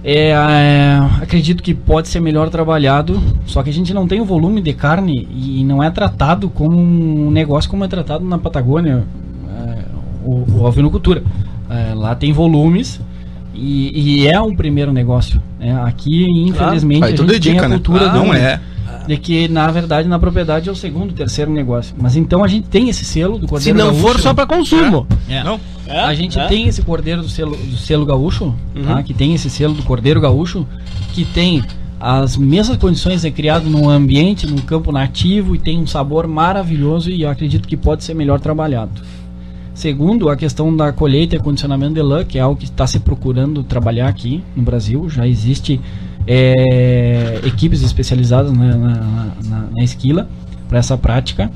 É, é, acredito que pode ser melhor trabalhado, só que a gente não tem o volume de carne e não é tratado como um negócio como é tratado na Patagônia, é, o, o ovinocultura. É, lá tem volumes e, e é um primeiro negócio. né? Aqui, infelizmente, Aí a tudo gente tem dica, a né? cultura do- Não é. De que na verdade na propriedade é o segundo, terceiro negócio. Mas então a gente tem esse selo do Se Cordeiro não Gaúcho. for só para consumo. É. Não. A gente É? tem esse cordeiro do selo, do selo gaúcho, Uhum. tá? que tem esse selo do cordeiro gaúcho, que tem as mesmas condições, é criado num ambiente, num campo nativo e tem um sabor maravilhoso e eu acredito que pode ser melhor trabalhado. Segundo, a questão da colheita e acondicionamento de lã, que é algo que está se procurando trabalhar aqui no Brasil. Já existe é, equipes especializadas na, na, na, na esquila para essa prática.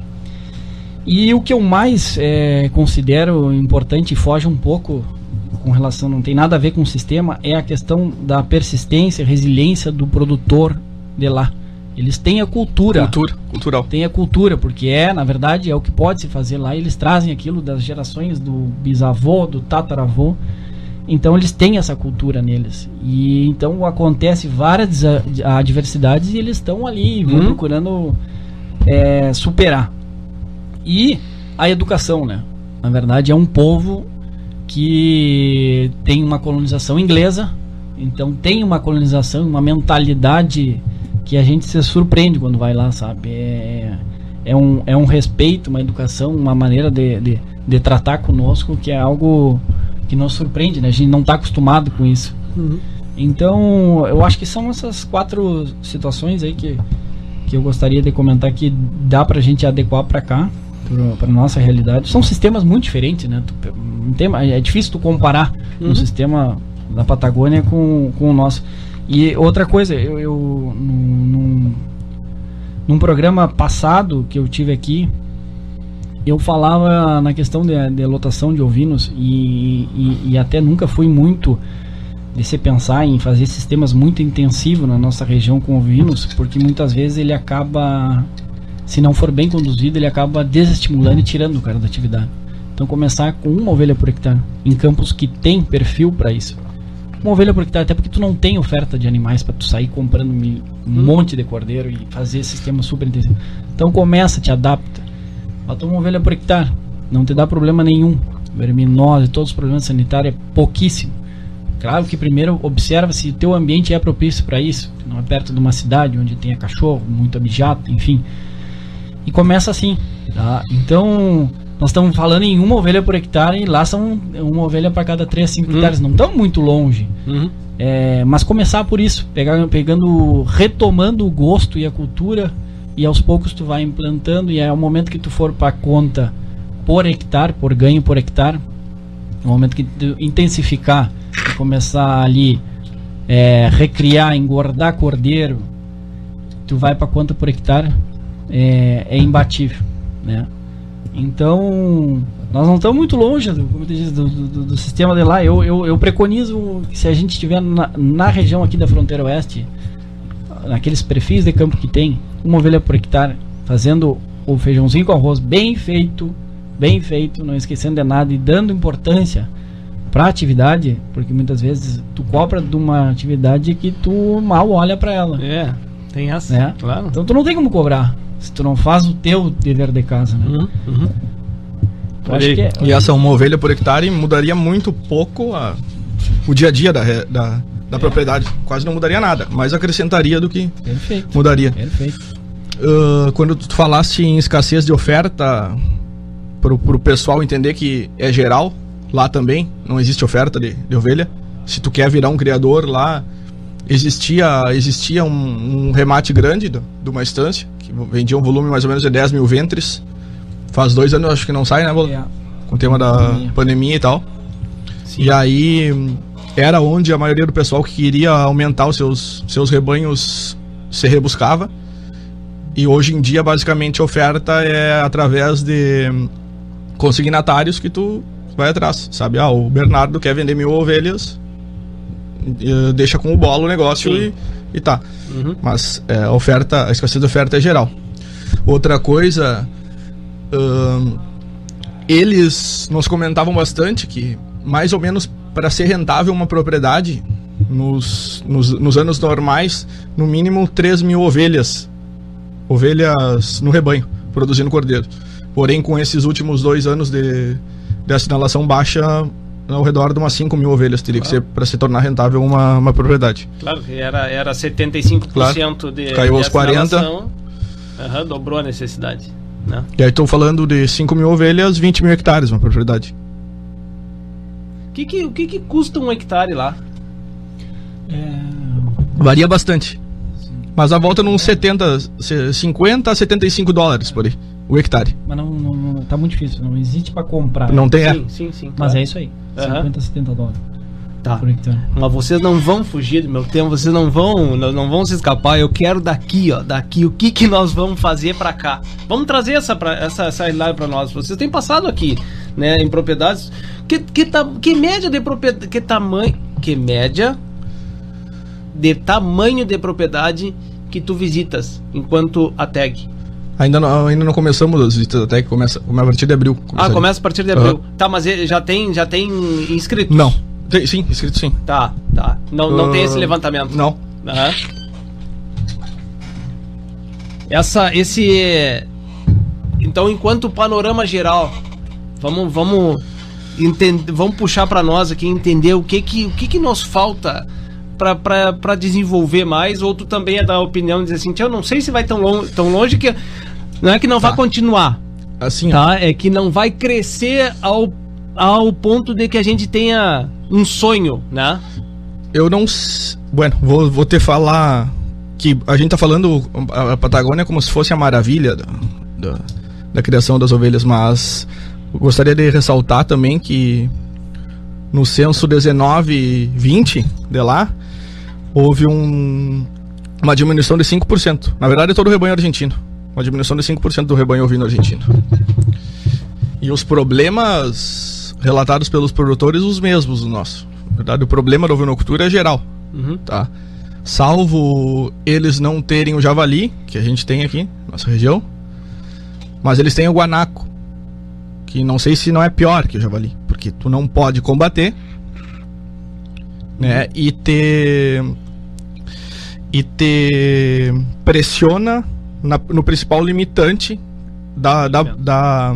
E o que eu mais é, considero importante e foge um pouco com relação, não tem nada a ver com o sistema, é a questão da persistência, resiliência do produtor de lá. Eles têm a cultura. Cultura, cultural. Tem a cultura, porque é, na verdade, é o que pode se fazer lá. Eles trazem aquilo das gerações do bisavô, do tataravô. Então eles têm essa cultura neles. E então acontece várias adversidades e eles estão ali vão hum. procurando é, superar. E a educação, né? Na verdade, é um povo que tem uma colonização inglesa, então tem uma colonização, uma mentalidade que a gente se surpreende quando vai lá, sabe? É, é, um, é um respeito, uma educação, uma maneira de, de, de tratar conosco que é algo que nos surpreende, né? A gente não está acostumado com isso. Uhum. Então, eu acho que são essas quatro situações aí que, que eu gostaria de comentar que dá para a gente adequar para cá para nossa realidade. São sistemas muito diferentes, né? é difícil tu comparar uhum. um sistema da Patagônia com, com o nosso. E outra coisa, eu, eu num, num, programa passado que eu tive aqui, eu falava na questão de, de lotação de ovinos e, e, e, até nunca fui muito de se pensar em fazer sistemas muito intensivos na nossa região com ovinos, porque muitas vezes ele acaba se não for bem conduzido, ele acaba desestimulando e tirando o cara da atividade. Então começar com uma ovelha por hectare em campos que tem perfil para isso. Uma ovelha por hectare, até porque tu não tem oferta de animais para tu sair comprando um hum. monte de cordeiro e fazer sistema super intensivo. Então começa, te adapta. Bota uma ovelha por hectare, não te dá problema nenhum. Verminose, todos os problemas sanitários é pouquíssimo. Claro que primeiro observa se o teu ambiente é propício para isso. Não é perto de uma cidade onde tenha cachorro, muito abjato, enfim e começa assim. Tá? Então, nós estamos falando em uma ovelha por hectare e lá são uma ovelha para cada 3 a 5 uhum. hectares. Não estão muito longe. Uhum. É, mas começar por isso, pegar, pegando, retomando o gosto e a cultura e aos poucos tu vai implantando e é o momento que tu for para conta por hectare, por ganho por hectare, é o momento que tu intensificar começar ali é, recriar, engordar cordeiro, tu vai para conta por hectare, é, é imbatível, né? Então, nós não estamos muito longe do, diz, do, do, do, sistema de lá. Eu, eu, eu preconizo que se a gente estiver na, na, região aqui da fronteira oeste, naqueles perfis de campo que tem, uma ovelha por hectare, fazendo o feijãozinho com arroz bem feito, bem feito, não esquecendo de nada e dando importância para a atividade, porque muitas vezes tu cobra de uma atividade que tu mal olha para ela. É, tem essa, né? claro. Então tu não tem como cobrar se tu não faz o teu dever de casa, né? Uhum, uhum. É, e essa uma ovelha por hectare mudaria muito pouco a, o dia a dia da, da, da propriedade. Quase não mudaria nada, mas acrescentaria do que Perfeito. mudaria. Perfeito. Uh, quando tu falasse em escassez de oferta, para o pessoal entender que é geral, lá também não existe oferta de, de ovelha. Se tu quer virar um criador lá, existia, existia um, um remate grande de uma estância que vendia um volume mais ou menos de 10 mil ventres. Faz dois anos acho que não sai, né, Bolo? É. Com o tema da pandemia, pandemia e tal. Sim. E aí era onde a maioria do pessoal que queria aumentar os seus, seus rebanhos se rebuscava. E hoje em dia, basicamente, a oferta é através de consignatários que tu vai atrás, sabe? Ah, o Bernardo quer vender mil ovelhas, deixa com o bolo o negócio e, e tá. Uhum. Mas é, a oferta, a escassez de oferta é geral. Outra coisa, hum, eles nos comentavam bastante que mais ou menos para ser rentável uma propriedade nos, nos, nos, anos normais, no mínimo 3 mil ovelhas, ovelhas no rebanho, produzindo cordeiro. Porém, com esses últimos dois anos de, de assinalação baixa, ao redor de umas 5 mil ovelhas teria claro. que ser para se tornar rentável uma, uma propriedade. Claro, era, era 75% claro. de. Caiu aos 40%. Uhum, dobrou a necessidade. Né? E aí estou falando de 5 mil ovelhas, 20 mil hectares uma propriedade. Que que, o que, que custa um hectare lá? É... Varia bastante. Mas a volta nos 70, 50 a 75 dólares por aí, o hectare. Mas não, não, não tá muito difícil, não existe para comprar. Não tem, é. Sim, sim, sim. Mas claro. é isso aí. Aham. 50, 70 dólares Tá. por hectare. Mas vocês não vão fugir do meu tempo, vocês não vão, não, não vão se escapar. Eu quero daqui, ó, daqui. O que que nós vamos fazer pra cá? Vamos trazer essa pra, essa essa realidade para nós. Vocês têm passado aqui, né, em propriedades que que, ta, que média de propriedade, que tamanho, que média de tamanho de propriedade que tu visitas enquanto a tag. Ainda não, ainda não começamos as visitas até que começa, começa a partir de abril. Ah, começa a partir de abril. Aham. Tá, mas ele já tem já tem inscritos. Não. Tem- sim, escrito sim. Tá, tá. Não, não tem Ah, esse levantamento. Não. Aham. Essa, esse. Então, enquanto panorama geral, vamos, vamos entender, vamos puxar para nós aqui entender o que que, o que, que nos falta para desenvolver mais. Ou tu também é da opinião de dizer assim, "Tia, eu não sei se vai tão longe, tão longe que não é que não vai Tá. continuar, Assim, tá? É que não vai crescer ao, ao ponto de que a gente tenha um sonho, né? Eu não. Bueno, vou, vou te falar que a gente tá falando a, Patagônia como se fosse a maravilha da, da, da criação das ovelhas, mas gostaria de ressaltar também que no censo 19 e 20 de lá houve um, uma diminuição de 5%. Na verdade, é todo o rebanho argentino. Uma diminuição de 5% do rebanho ovino argentino. E os problemas relatados pelos produtores, os mesmos do nosso. Na verdade, o problema da ovinocultura é geral, Uhum. tá? Salvo eles não terem o javali, que a gente tem aqui na nossa região, mas eles têm o guanaco, que não sei se não é pior que o javali, porque tu não pode combater, né? E te e te pressiona na- no principal limitante da, da, da,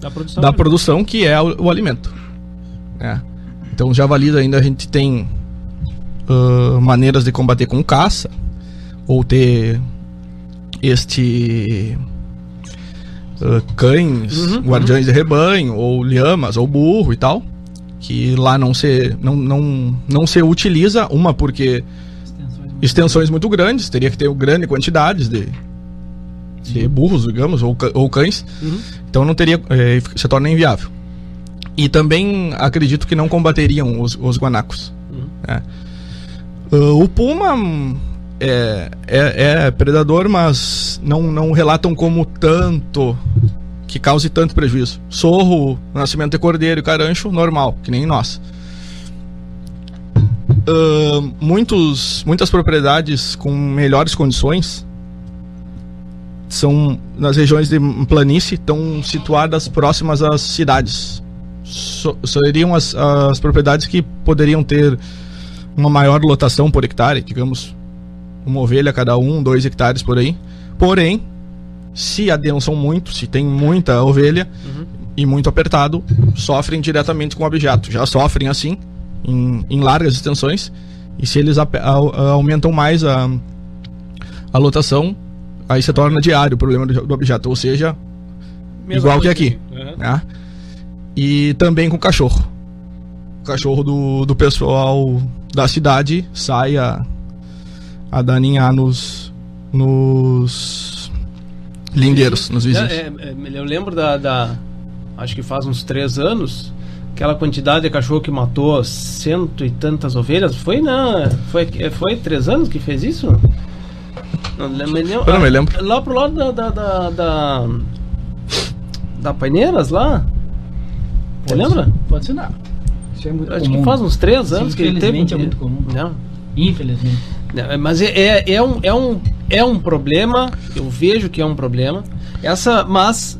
Da produção. da produção, que é o, o alimento. né? Então, os javalis ainda a gente tem ah, maneiras de combater com caça, ou ter este ah, cães, Uhum, guardiões de rebanho, ou lhamas, ou burro e tal, que lá não se, não, não, não se utiliza, uma porque extensões muito grandes, teria que ter grande quantidades de, de burros, digamos, ou, ou cães. Uhum. Então não teria. eh, se torna inviável. E também acredito que não combateriam os, os guanacos. Uhum. né? Ah, o puma é, é, é predador, mas não, não relatam como tanto que cause tanto prejuízo. Sorro, nascimento de cordeiro e carancho, normal, que nem nós. Ah, muitos, muitas propriedades com melhores condições são nas regiões de planície, estão situadas próximas às cidades. So- seriam as, as propriedades que poderiam ter uma maior lotação por hectare, digamos, uma ovelha a cada um, dois hectares por aí. Porém, se adensam muito, se tem muita ovelha e muito apertado, sofrem diretamente com o abjato. Já sofrem assim, em, em largas extensões. E se eles ape- au- aumentam mais a, a lotação, aí se torna diário o problema do, do abjato. Ou seja, Mesma igual que aqui. Uhum. né? E também com o cachorro. O cachorro do, do pessoal da cidade sai a, a daninhar nos, nos lindeiros, nos vizinhos. É, é, é, eu lembro da, da- Acho que faz uns três anos. Aquela quantidade de cachorro que matou cento e tantas ovelhas. Foi na. Foi, foi três anos que fez isso? Não lembro. me lembro- Eu não me lembro. Lá pro lado da. Da, da, da, da Paineiras lá? Você lembra? Pode ser não. Isso é muito Acho comum. que faz uns três anos que ele teve. Infelizmente é muito comum. Não. Infelizmente. Não, Mas é, é, é um, é, um, é um problema, eu vejo que é um problema. Essa, mas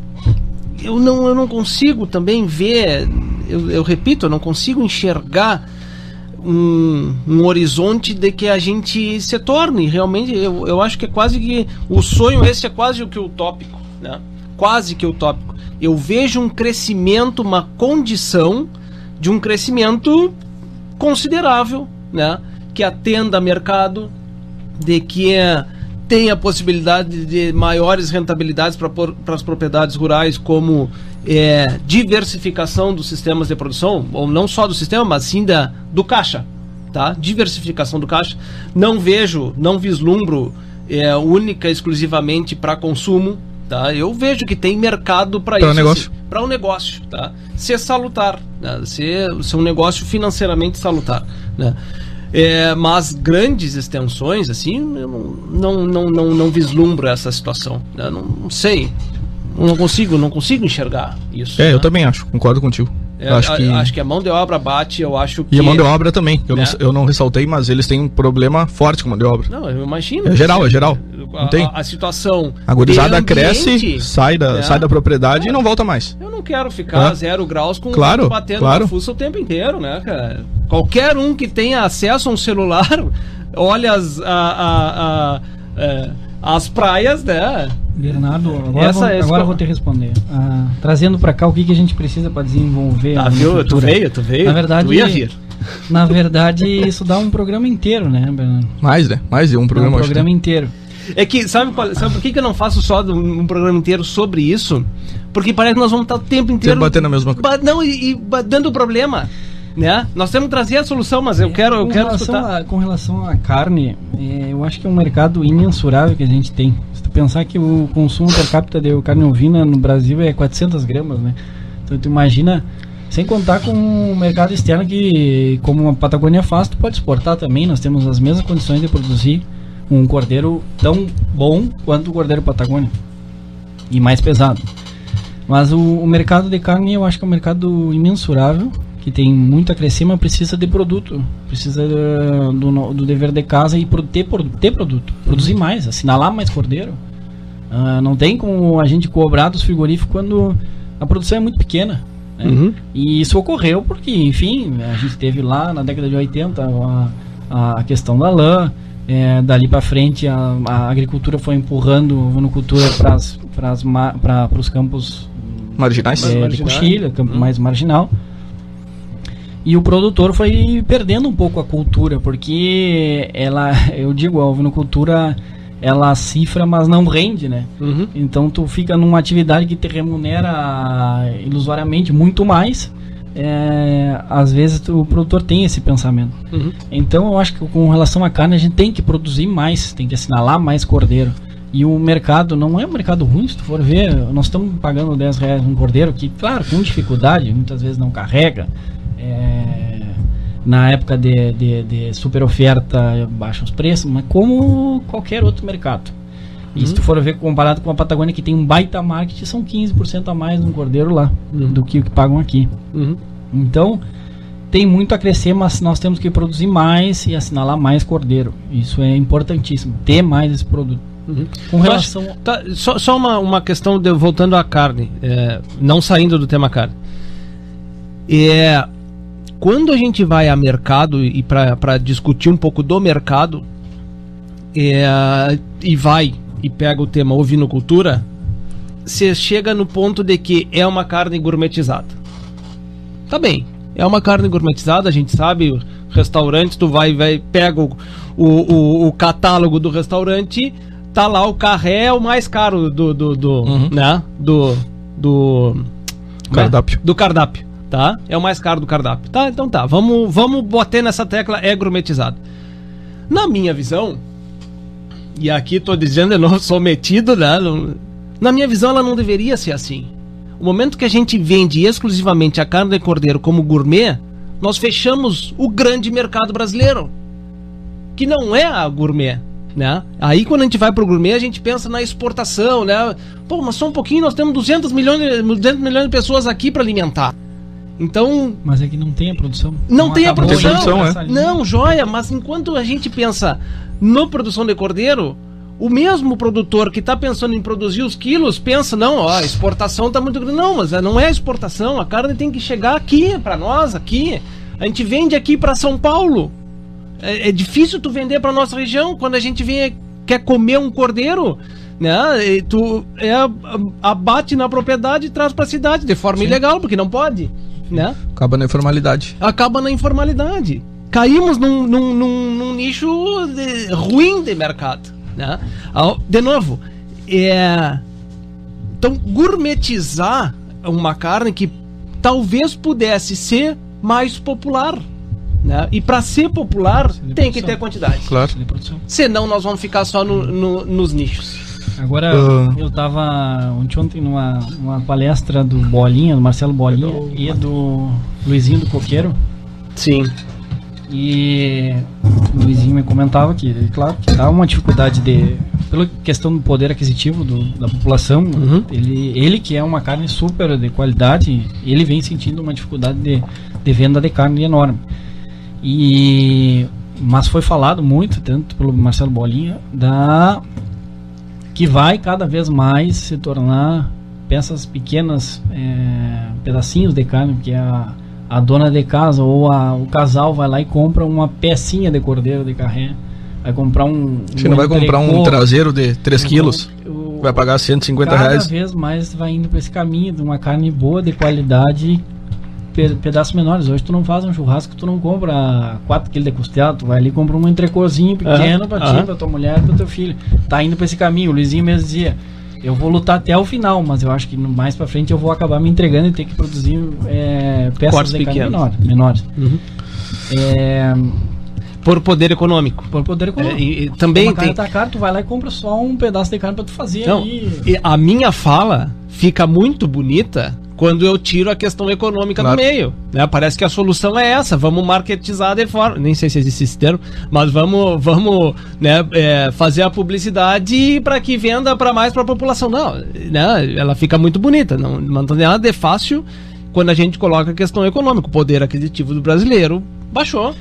eu não, eu não consigo também ver, eu, eu repito, eu não consigo enxergar um, um horizonte de que a gente se torne realmente. Eu, eu acho que é quase que. O sonho esse é quase o que utópico, né? Quase que utópico. Eu vejo um crescimento, uma condição de um crescimento considerável, né? Que atenda mercado, de que é, tem a possibilidade de maiores rentabilidades para as propriedades rurais, como é, diversificação dos sistemas de produção, ou não só do sistema, mas sim da, do caixa. tá? Diversificação do caixa. Não vejo, não vislumbro é, única exclusivamente para consumo, tá? Eu vejo que tem mercado para isso. negócio. Assim, para um negócio, tá? Ser salutar, né? ser, ser um negócio financeiramente salutar, né? É, mas grandes extensões, assim, eu não, não, não, não, vislumbro essa situação. Né? Não, não sei. Não consigo, não consigo enxergar isso. É, né? eu também acho, concordo contigo. É, acho, que... acho que a mão de obra bate, eu acho que. E a mão de obra também. Eu, não, né? eu não ressaltei, mas eles têm um problema forte com a mão de obra. Não, eu imagino. É geral, é geral. Não tem? A, a situação. A gurizada cresce, sai da, é. sai da propriedade é. e não volta mais. Eu não quero ficar é. zero graus com claro, batendo claro. na fuça o tempo inteiro, né, cara? Qualquer um que tenha acesso a um celular, olha as. A, a, a, é, as praias, né? Bernardo, agora, Essa vou, é agora vou te responder. Ah, trazendo para cá o que, que a gente precisa para desenvolver. Ah, viu? Tu veio, tu veio. Na verdade, tu ia vir. Na verdade, isso dá um programa inteiro, né, Bernardo? Mais, né? Mais de um programa. um programa inteiro. É que, sabe, qual, sabe por que, que eu não faço só um programa inteiro sobre isso? Porque parece que nós vamos estar o tempo inteiro. Sempre batendo na mesma coisa. Não, e, e dando problema né? Nós temos que trazer a solução, mas eu é, quero, eu quero A, com relação à carne, é, eu acho que é um mercado imensurável que a gente tem. Se tu pensar que o consumo per capita de carne ovina no Brasil é 400 gramas, né? Então tu imagina, sem contar com o mercado externo que, como a Patagônia faz, tu pode exportar também. Nós temos as mesmas condições de produzir um cordeiro tão bom quanto o cordeiro Patagônia e mais pesado. Mas o, o mercado de carne eu acho que é um mercado imensurável que tem muito a crescer, mas precisa de produto, precisa uh, do, do, dever de casa e ter, ter produto, produzir mais, assinalar mais cordeiro. Uh, não tem como a gente cobrar dos frigoríficos quando a produção é muito pequena. Né? Uhum. E isso ocorreu porque, enfim, a gente teve lá na década de 80 a, a questão da lã, é, dali para frente a, a, agricultura foi empurrando a monocultura para os campos marginais, é, de coxilha, campo uhum. mais marginal. E o produtor foi perdendo um pouco a cultura, porque ela, eu digo, a ovinocultura ela cifra, mas não rende, né? Uhum. Então tu fica numa atividade que te remunera ilusoriamente muito mais. É, às vezes o produtor tem esse pensamento. Uhum. Então eu acho que com relação à carne a gente tem que produzir mais, tem que assinalar mais cordeiro. E o mercado não é um mercado ruim, se tu for ver, nós estamos pagando 10 reais um cordeiro que, claro, com dificuldade, muitas vezes não carrega, é, na época de, de, de, super oferta, baixam os preços, mas como qualquer outro mercado. E uhum. se tu for ver comparado com a Patagônia, que tem um baita marketing, são 15% a mais no cordeiro lá uhum. do que o que pagam aqui. Uhum. Então, tem muito a crescer, mas nós temos que produzir mais e assinalar mais cordeiro. Isso é importantíssimo, ter mais esse produto. Uhum. Com relação. Acho, tá, só, só uma, uma questão de, voltando à carne, é, não saindo do tema carne. É, quando a gente vai a mercado e para discutir um pouco do mercado é, e vai e pega o tema ovinocultura, você chega no ponto de que é uma carne gourmetizada. Tá bem, é uma carne gourmetizada, a gente sabe, restaurante, tu vai, vai pega o, o, o, catálogo do restaurante, tá lá o carré é o mais caro do, do, do uhum. né, do, do cardápio. do cardápio tá? É o mais caro do cardápio. Tá, então tá. Vamos, vamos bater nessa tecla é gourmetizado. Na minha visão, e aqui tô dizendo, eu não sou metido, né? Na minha visão, ela não deveria ser assim. O momento que a gente vende exclusivamente a carne de cordeiro como gourmet, nós fechamos o grande mercado brasileiro, que não é a gourmet. Né? Aí quando a gente vai pro gourmet, a gente pensa na exportação, né? Pô, mas só um pouquinho, nós temos 200 milhões, 200 milhões de pessoas aqui para alimentar. Então. Mas é que não tem a produção. Não, não tem a produção. produção é. Não, joia, mas enquanto a gente pensa no produção de cordeiro, o mesmo produtor que está pensando em produzir os quilos pensa, não, ó, a exportação está muito grande. Não, mas não é exportação, a carne tem que chegar aqui, para nós, aqui. A gente vende aqui para São Paulo. É, é, difícil tu vender para nossa região quando a gente vem quer comer um cordeiro, né? E tu é, abate na propriedade e traz para a cidade de forma Sim. ilegal, porque não pode né? Acaba na informalidade. Acaba na informalidade. Caímos num, num, num, num nicho de, ruim de mercado, né? De novo, é... Então, gourmetizar uma carne que talvez pudesse ser mais popular, Né? E para ser popular, tem que ter quantidade. Claro. Senão nós vamos ficar só no, no, nos nichos. Agora, uh. eu estava ontem numa, numa palestra do Bolinha, do Marcelo Bolinha e do Luizinho do Coqueiro. Sim. E o Luizinho me comentava que, claro, que há uma dificuldade de. Pela questão do poder aquisitivo do, da população, uhum. ele, ele que é uma carne super de qualidade, ele vem sentindo uma dificuldade de, de venda de carne enorme. E mas foi falado muito, tanto pelo Marcelo Bolinha, da que vai cada vez mais se tornar peças pequenas, é, pedacinhos de carne, que a, a dona de casa ou a, o casal vai lá e compra uma pecinha de cordeiro de carré, vai comprar um. Você um não vai comprar um traseiro de 3 quilos? Vai pagar 150 cada reais. Cada vez mais vai indo para esse caminho de uma carne boa, de qualidade pedaços menores. Hoje tu não faz um churrasco, tu não compra 4 kg de costela, tu vai ali e compra um entrecozinho pequeno uhum. pra ti, uhum. pra tua mulher, pro teu filho. Tá indo pra esse caminho. O Luizinho mesmo dizia, eu vou lutar até o final, mas eu acho que mais pra frente eu vou acabar me entregando e ter que produzir é, peças Cortes de carne menor, menores. Uhum. É, por poder econômico. Por poder econômico. É, e, e, também tem... tá caro, tu vai lá e compra só um pedaço de carne pra tu fazer. Não, e a minha fala fica muito bonita quando eu tiro a questão econômica claro. do meio. Né? Parece que a solução é essa, vamos marketizar de forma. Nem sei se existe esse termo, mas vamos, vamos né, é, fazer a publicidade para que venda para mais para a população. Não, né, ela fica muito bonita, não, não tem nada de fácil quando a gente coloca a questão econômica. O poder aquisitivo do brasileiro baixou.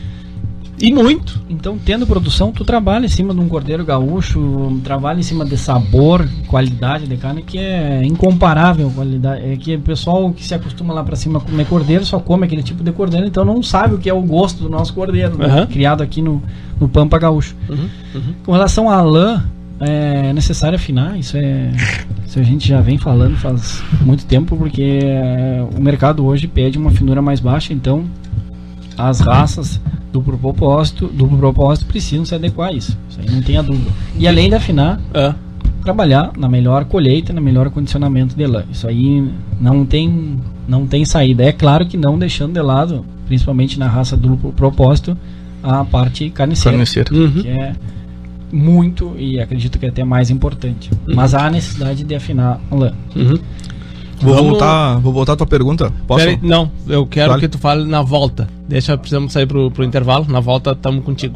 E muito. Então, tendo produção, tu trabalha em cima de um cordeiro gaúcho, trabalha em cima de sabor, qualidade de carne que é incomparável. Qualidade, é que o pessoal que se acostuma lá para cima a comer cordeiro só come aquele tipo de cordeiro, então não sabe o que é o gosto do nosso cordeiro, uhum. né? criado aqui no, no Pampa Gaúcho. Uhum. Uhum. Com relação à lã, é necessário afinar, isso é. Isso a gente já vem falando faz muito tempo, porque é, o mercado hoje pede uma finura mais baixa, então as raças duplo propósito, duplo propósito precisam se adequar a isso. Isso aí não tenha dúvida. E além de afinar, é. trabalhar na melhor colheita, no melhor condicionamento de lã. Isso aí não tem, não tem saída. É claro que não deixando de lado, principalmente na raça duplo propósito, a parte carniceira, carniceira. Uhum. que é muito e acredito que é até mais importante. Uhum. Mas há necessidade de afinar a lã. Uhum. Vou Vamos... voltar, vou voltar à tua pergunta. Posso? Pera, não, eu quero vale. que tu fale na volta. Deixa, precisamos sair pro, pro intervalo. Na volta, estamos contigo.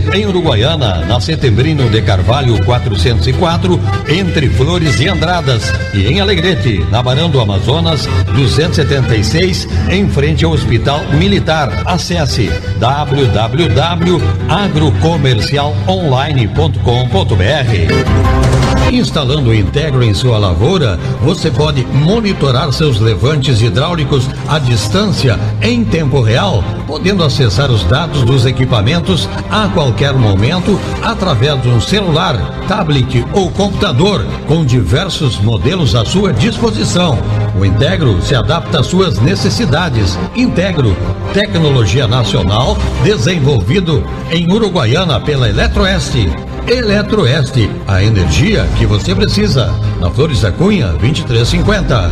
em Uruguaiana, na Setembrino de Carvalho 404, entre Flores e Andradas, e em Alegrete, na Barão do Amazonas 276, em frente ao Hospital Militar. Acesse www.agrocomercialonline.com.br. Instalando o Integro em sua lavoura, você pode monitorar seus levantes hidráulicos à distância, em tempo real, podendo acessar os dados dos equipamentos a qualquer momento através de um celular, tablet ou computador, com diversos modelos à sua disposição. O Integro se adapta às suas necessidades. Integro, tecnologia nacional, desenvolvido em Uruguaiana pela Eletroeste. Eletroeste, a energia que você precisa. Na Flores da Cunha, 2350.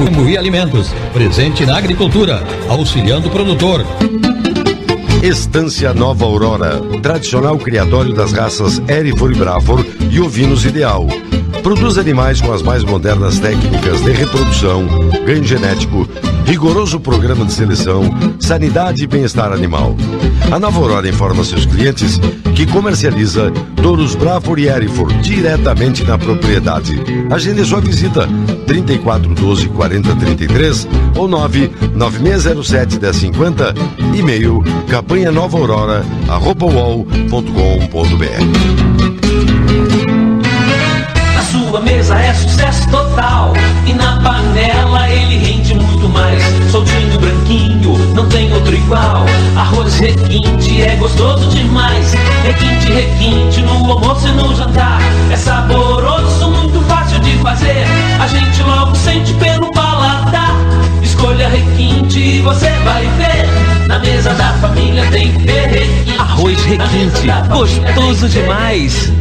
Imbuí Alimentos, presente na agricultura, auxiliando o produtor. Estância Nova Aurora, tradicional criatório das raças Erifor e Brafor e ovinos ideal Produz animais com as mais modernas técnicas de reprodução, ganho genético, rigoroso programa de seleção, sanidade e bem-estar animal. A Nova Aurora informa seus clientes que comercializa touros Bravo e Erifor diretamente na propriedade. Agende sua visita 34 12 40 33 ou 9 9607 1050 e-mail campanha nova aurora Na sua mesa é sucesso total e na panela ele rende muito mais. Soltinho, branquinho, não tem outro igual. Arroz requinte é gostoso demais. Requinte, requinte no almoço e no jantar. É saboroso, muito fácil de fazer. A gente logo sente pelo paladar. Escolha requinte e você vai ver. Na mesa da família tem que ter requinte. Arroz requinte, gostoso demais.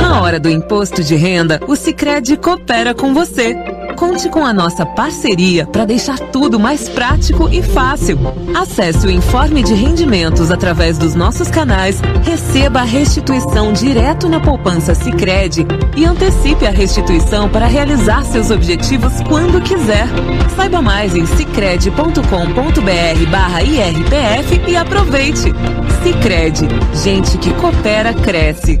Na hora do imposto de renda, o Sicredi coopera com você. Conte com a nossa parceria para deixar tudo mais prático e fácil. Acesse o informe de rendimentos através dos nossos canais, receba a restituição direto na poupança Sicredi e antecipe a restituição para realizar seus objetivos quando quiser. Saiba mais em sicredi.com.br/irpf e aproveite. Sicredi, gente que coopera cresce.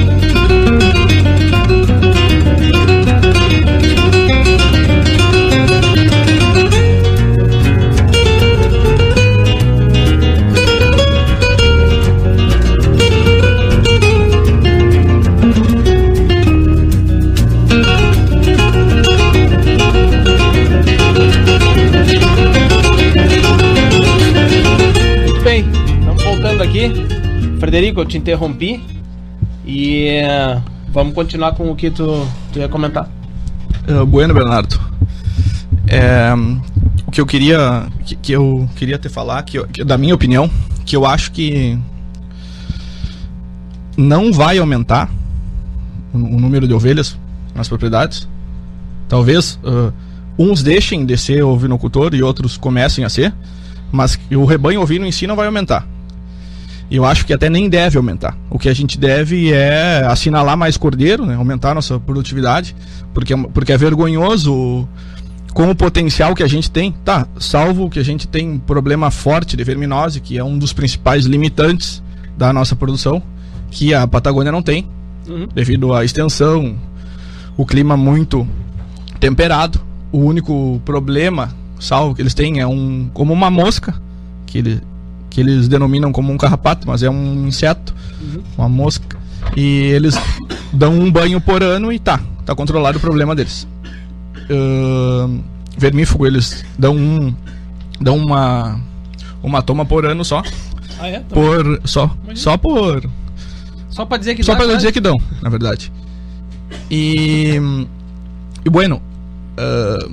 Frederico, eu te interrompi. E eh, vamos continuar com o que tu, tu ia comentar. Uh, bueno, Bernardo. É, o que eu queria que, que eu queria te falar, que, que da minha opinião, que eu acho que não vai aumentar o, o número de ovelhas nas propriedades. Talvez uh, uns deixem de ser ovinocultor e outros comecem a ser, mas o rebanho ovino em si não vai aumentar. E eu acho que até nem deve aumentar. O que a gente deve é assinalar mais cordeiro, né? aumentar a nossa produtividade, porque, é- porque é vergonhoso com o potencial que a gente tem. Tá, salvo que a gente tem problema forte de verminose, que é um dos principais limitantes da nossa produção, que a Patagônia não tem, Uhum. devido à extensão, o clima muito temperado. O único problema, salvo que eles têm, é um como uma mosca, que, ele, que eles denominam como um carrapato, mas é um inseto, uma mosca. E eles dão um banho por ano e tá, tá controlado o problema deles. Ahn, vermífugo, eles dão um dão uma uma toma por ano só, Ah, é? Por só, só por Só pra dizer que só dá, para né? dizer que dão, na verdade. E. E bueno, ah,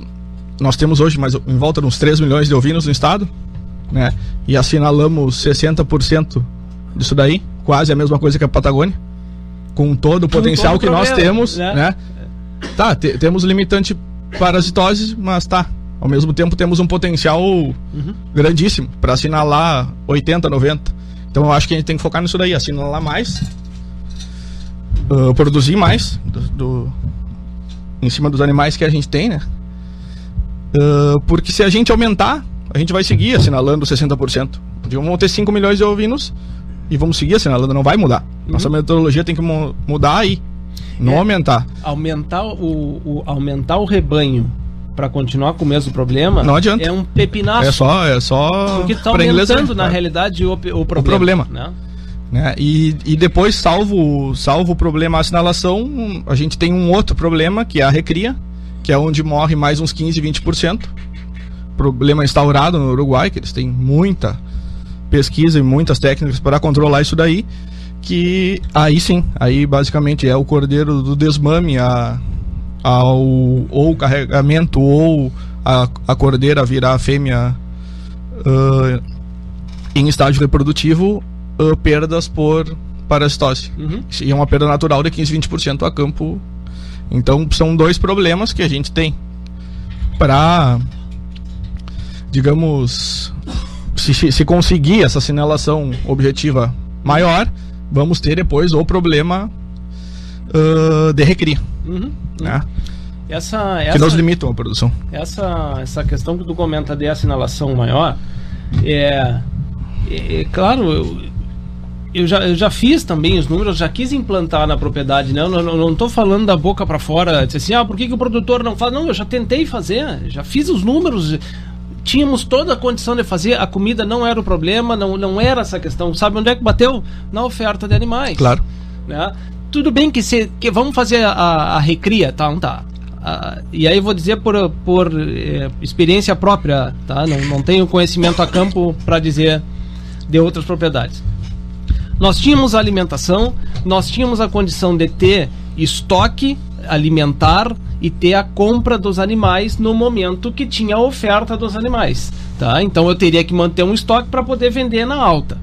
nós temos hoje mais em volta de uns 3 milhões de ovinos no estado, né? E assinalamos 60% disso daí, quase a mesma coisa que a Patagônia, com todo o potencial todo que nós problema, temos, né? né? Tá, te- temos limitante parasitose, mas tá. Ao mesmo tempo temos um potencial Uhum. grandíssimo para assinalar 80, 90. Então eu acho que a gente tem que focar nisso daí, assinalar mais, ah, produzir mais do, do- em cima dos animais que a gente tem, né? Ah, porque se a gente aumentar, a gente vai seguir assinalando 60%. Vamos ter 5 milhões de ovinos e vamos seguir assinalando, não vai mudar. Nossa metodologia tem que mu- mudar aí, não É. aumentar. Aumentar o, o- aumentar o rebanho pra continuar com o mesmo problema Não adianta. é um pepinaço. É só, é só Porque tá inglês, aumentando, né? na realidade, o, o problema. problema. né? né? E, e depois, salvo, salvo o problema assinalação, um, a gente tem um outro problema, que é a recria, que é onde morre mais uns 15, 20%, problema instaurado no Uruguai, que eles têm muita pesquisa e muitas técnicas para controlar isso daí, que aí sim, aí basicamente é o cordeiro do desmame a, ao ou carregamento ou a, a cordeira virar a fêmea uh, em estágio reprodutivo, uh, perdas por parasitose. Uhum. E é uma perda natural de 15, 20% a campo. Então são dois problemas que a gente tem para digamos se, se conseguir essa sinalação objetiva maior, vamos ter depois o problema uh, de recria. Uhum. Né? Essa, Que essa, nos limitam a produção. essa, essa questão que tu comenta de assinalação maior, é, é, é claro, eu, eu, já, eu já fiz também os números, já quis implantar na propriedade, né? Eu não, não, não tô falando da boca para fora, dizer assim, ah, por que, que o produtor não faz? Não, eu já tentei fazer, já fiz os números, tínhamos toda a condição de fazer, a comida não era o problema, não, não era essa questão. Sabe onde é que bateu? Na oferta de animais. Claro. Né? Tudo bem que, se, que vamos fazer a, a recria, tá? Não tá. Ah, e aí eu vou dizer por, por eh, experiência própria, tá? Não, não tenho conhecimento a campo para dizer de outras propriedades. Nós tínhamos a alimentação, nós tínhamos a condição de ter estoque alimentar e ter a compra dos animais no momento que tinha a oferta dos animais, tá? Então eu teria que manter um estoque para poder vender na alta.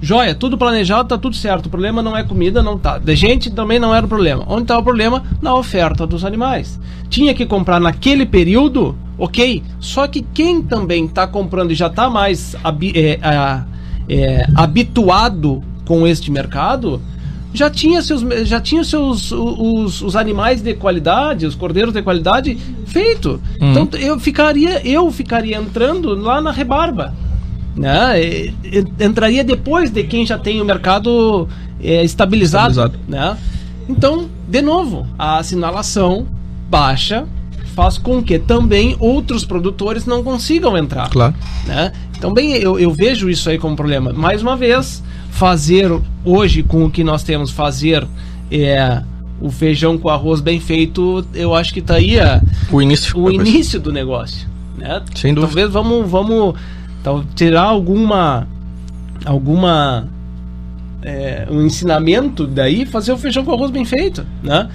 Joia, tudo planejado, tá tudo certo. O problema não é comida, não tá. De gente também não era o problema. Onde tá o problema? Na oferta dos animais. Tinha que comprar naquele período, ok. Só que quem também tá comprando e já tá mais é, a- é, habituado com este mercado, já tinha seus, já tinha seus os, os animais de qualidade, os cordeiros de qualidade feito. Então eu ficaria eu ficaria entrando lá na rebarba, né? E- Entraria depois de quem já tem o mercado é, estabilizado, Estabilizado. né? Então, de novo, a assinalação baixa faz com que também outros produtores não consigam entrar Claro. né? Então, bem, eu, eu vejo isso aí como problema. Mais uma vez, fazer hoje com o que nós temos, fazer é, o feijão com arroz bem feito, eu acho que tá aí a- O início. o coisa. início do negócio, né? Sem dúvida. Talvez vamos, vamos tal- tirar alguma alguma é, um ensinamento daí, fazer o feijão com arroz bem feito, né?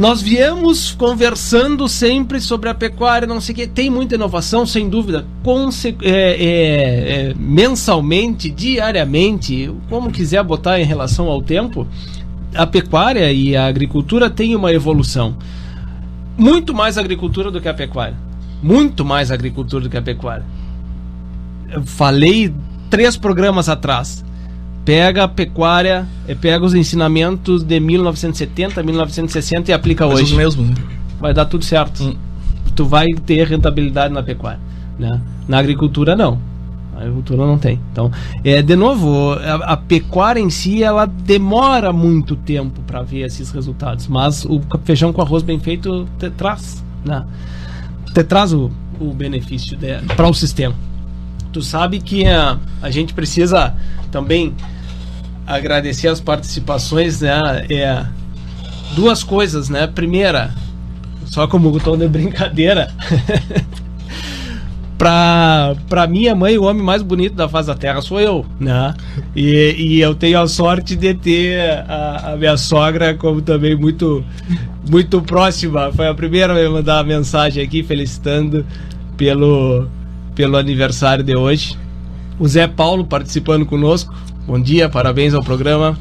Nós viemos conversando sempre sobre a pecuária, não sei o que. Tem muita inovação, sem dúvida. Conse é, é, é, mensalmente, diariamente, como quiser botar em relação ao tempo, a pecuária e a agricultura têm uma evolução. Muito mais agricultura do que a pecuária. Muito mais agricultura do que a pecuária. Eu falei três programas atrás. Pega a pecuária, eh, pega os ensinamentos de 1970, 1960 e aplica Mas hoje os mesmos, né? vai dar tudo certo. Hum. Tu vai ter rentabilidade na pecuária, né? Na agricultura não. A agricultura não tem. Então, é de novo, a, a pecuária em si ela demora muito tempo para ver esses resultados, mas o feijão com arroz bem feito te traz, né? Te traz o, o benefício para o sistema. Tu sabe que a, a gente precisa também agradecer as participações, né? É, duas coisas, né? Primeira, só como tom de brincadeira. pra, pra minha mãe, o homem mais bonito da face da terra sou eu, né? E, e eu tenho a sorte de ter a, a minha sogra como também muito, muito próxima. Foi a primeira a me mandar uma mensagem aqui felicitando pelo, pelo aniversário de hoje. O Zé Paulo participando conosco. Bom dia, parabéns ao programa.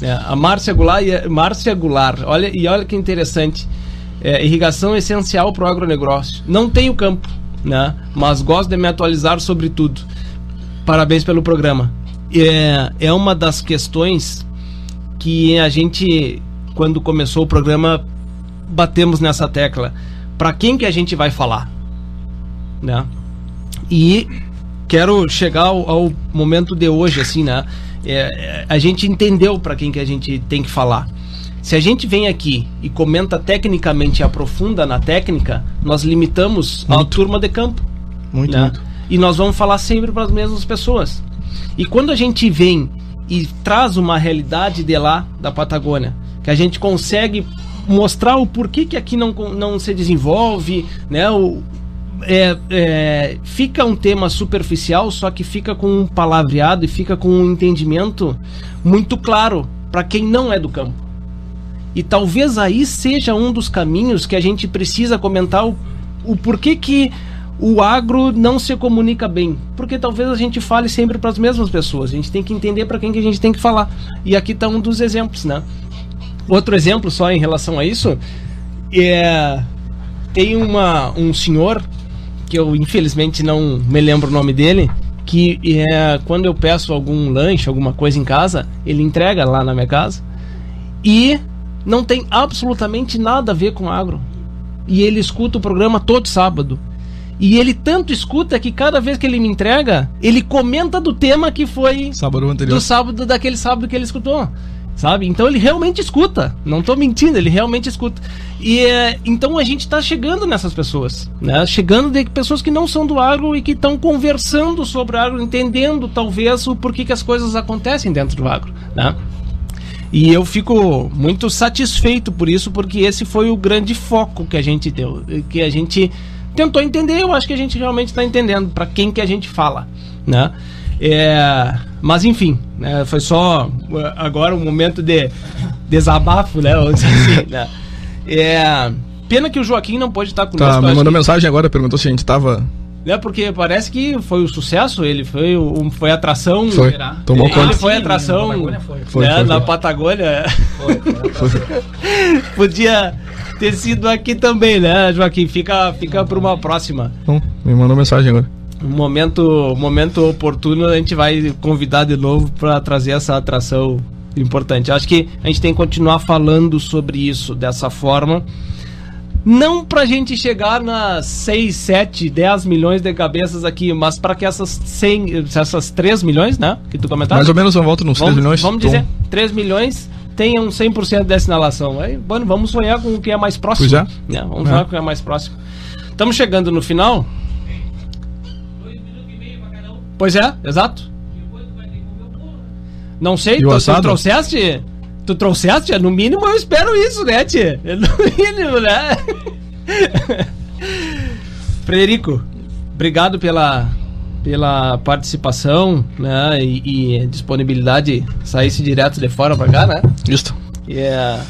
É, a Márcia Goulart, Márcia Goulart, olha, e olha que interessante. É, irrigação é essencial para o agronegócio. Não tenho campo, né? mas gosto de me atualizar sobre tudo. Parabéns pelo programa. É, é uma das questões que a gente, quando começou o programa, batemos nessa tecla. Para quem que a gente vai falar? Né? E quero chegar ao, ao momento de hoje, assim, né? É, é, a gente entendeu para quem que a gente tem que falar. Se a gente vem aqui e comenta tecnicamente e aprofunda na técnica, nós limitamos a turma de campo. Muito, né? muito. E nós vamos falar sempre para as mesmas pessoas. E quando a gente vem e traz uma realidade de lá, da Patagônia, que a gente consegue mostrar o porquê que aqui não, não se desenvolve, né? O, é, é, fica um tema superficial, só que fica com um palavreado e fica com um entendimento muito claro para quem não é do campo. E talvez aí seja um dos caminhos que a gente precisa comentar o, o porquê que o agro não se comunica bem. Porque talvez a gente fale sempre para as mesmas pessoas. A gente tem que entender para quem que a gente tem que falar. E aqui está um dos exemplos, né? Outro exemplo só em relação a isso é tem uma, um senhor que eu infelizmente não me lembro o nome dele que é quando eu peço algum lanche, alguma coisa em casa, ele entrega lá na minha casa e não tem absolutamente nada a ver com agro. E ele escuta o programa todo sábado. E ele tanto escuta que cada vez que ele me entrega, ele comenta do tema que foi Sábado anterior. do sábado daquele sábado que ele escutou. Sabe? Então ele realmente escuta. Não tô mentindo, ele realmente escuta. E é, então a gente tá chegando nessas pessoas, né? Chegando de pessoas que não são do agro e que estão conversando sobre o agro, entendendo talvez o porquê que as coisas acontecem dentro do agro, né? E eu fico muito satisfeito por isso, porque esse foi o grande foco que a gente deu, que a gente tentou entender. Eu acho que a gente realmente está entendendo para quem que a gente fala, né? É, mas enfim, né, foi só uh, agora um momento de desabafo, né? assim, né? É, pena que o Joaquim não pode estar conosco. Tá, me mandou que- mensagem agora, perguntou se a gente tava. né? Porque parece que foi o sucesso, ele foi, o- foi atração. Foi. Tomou ele conta. foi atração na Patagônia foi. Foi, né, na foi. Patagônia. Podia ter sido aqui também, né, Joaquim? Fica, fica para uma próxima. Não, me mandou mensagem agora. Um momento, momento oportuno, a gente vai convidar de novo para trazer essa atração importante. Acho que a gente tem que continuar falando sobre isso dessa forma. Não pra gente chegar nas 6, 7, 10 milhões de cabeças aqui, mas para que essas 100, essas 3 milhões, né? Que tu comentaste. Mais ou menos uma volta nos 3 vamos, milhões. Vamos dizer, 3 milhões tenham 100% dessa inalação. Aí, bueno, vamos sonhar com o que é mais próximo. Pois é. né? Vamos É. sonhar com o que é mais próximo. Estamos chegando no final. Pois é, exato. Não sei, E tu, tu trouxeste? Tu trouxeste? No mínimo eu espero isso, né, tia? No mínimo, né? Frederico, obrigado pela, pela participação, né? E, e disponibilidade, saísse direto de fora pra cá, né? Isso. E é,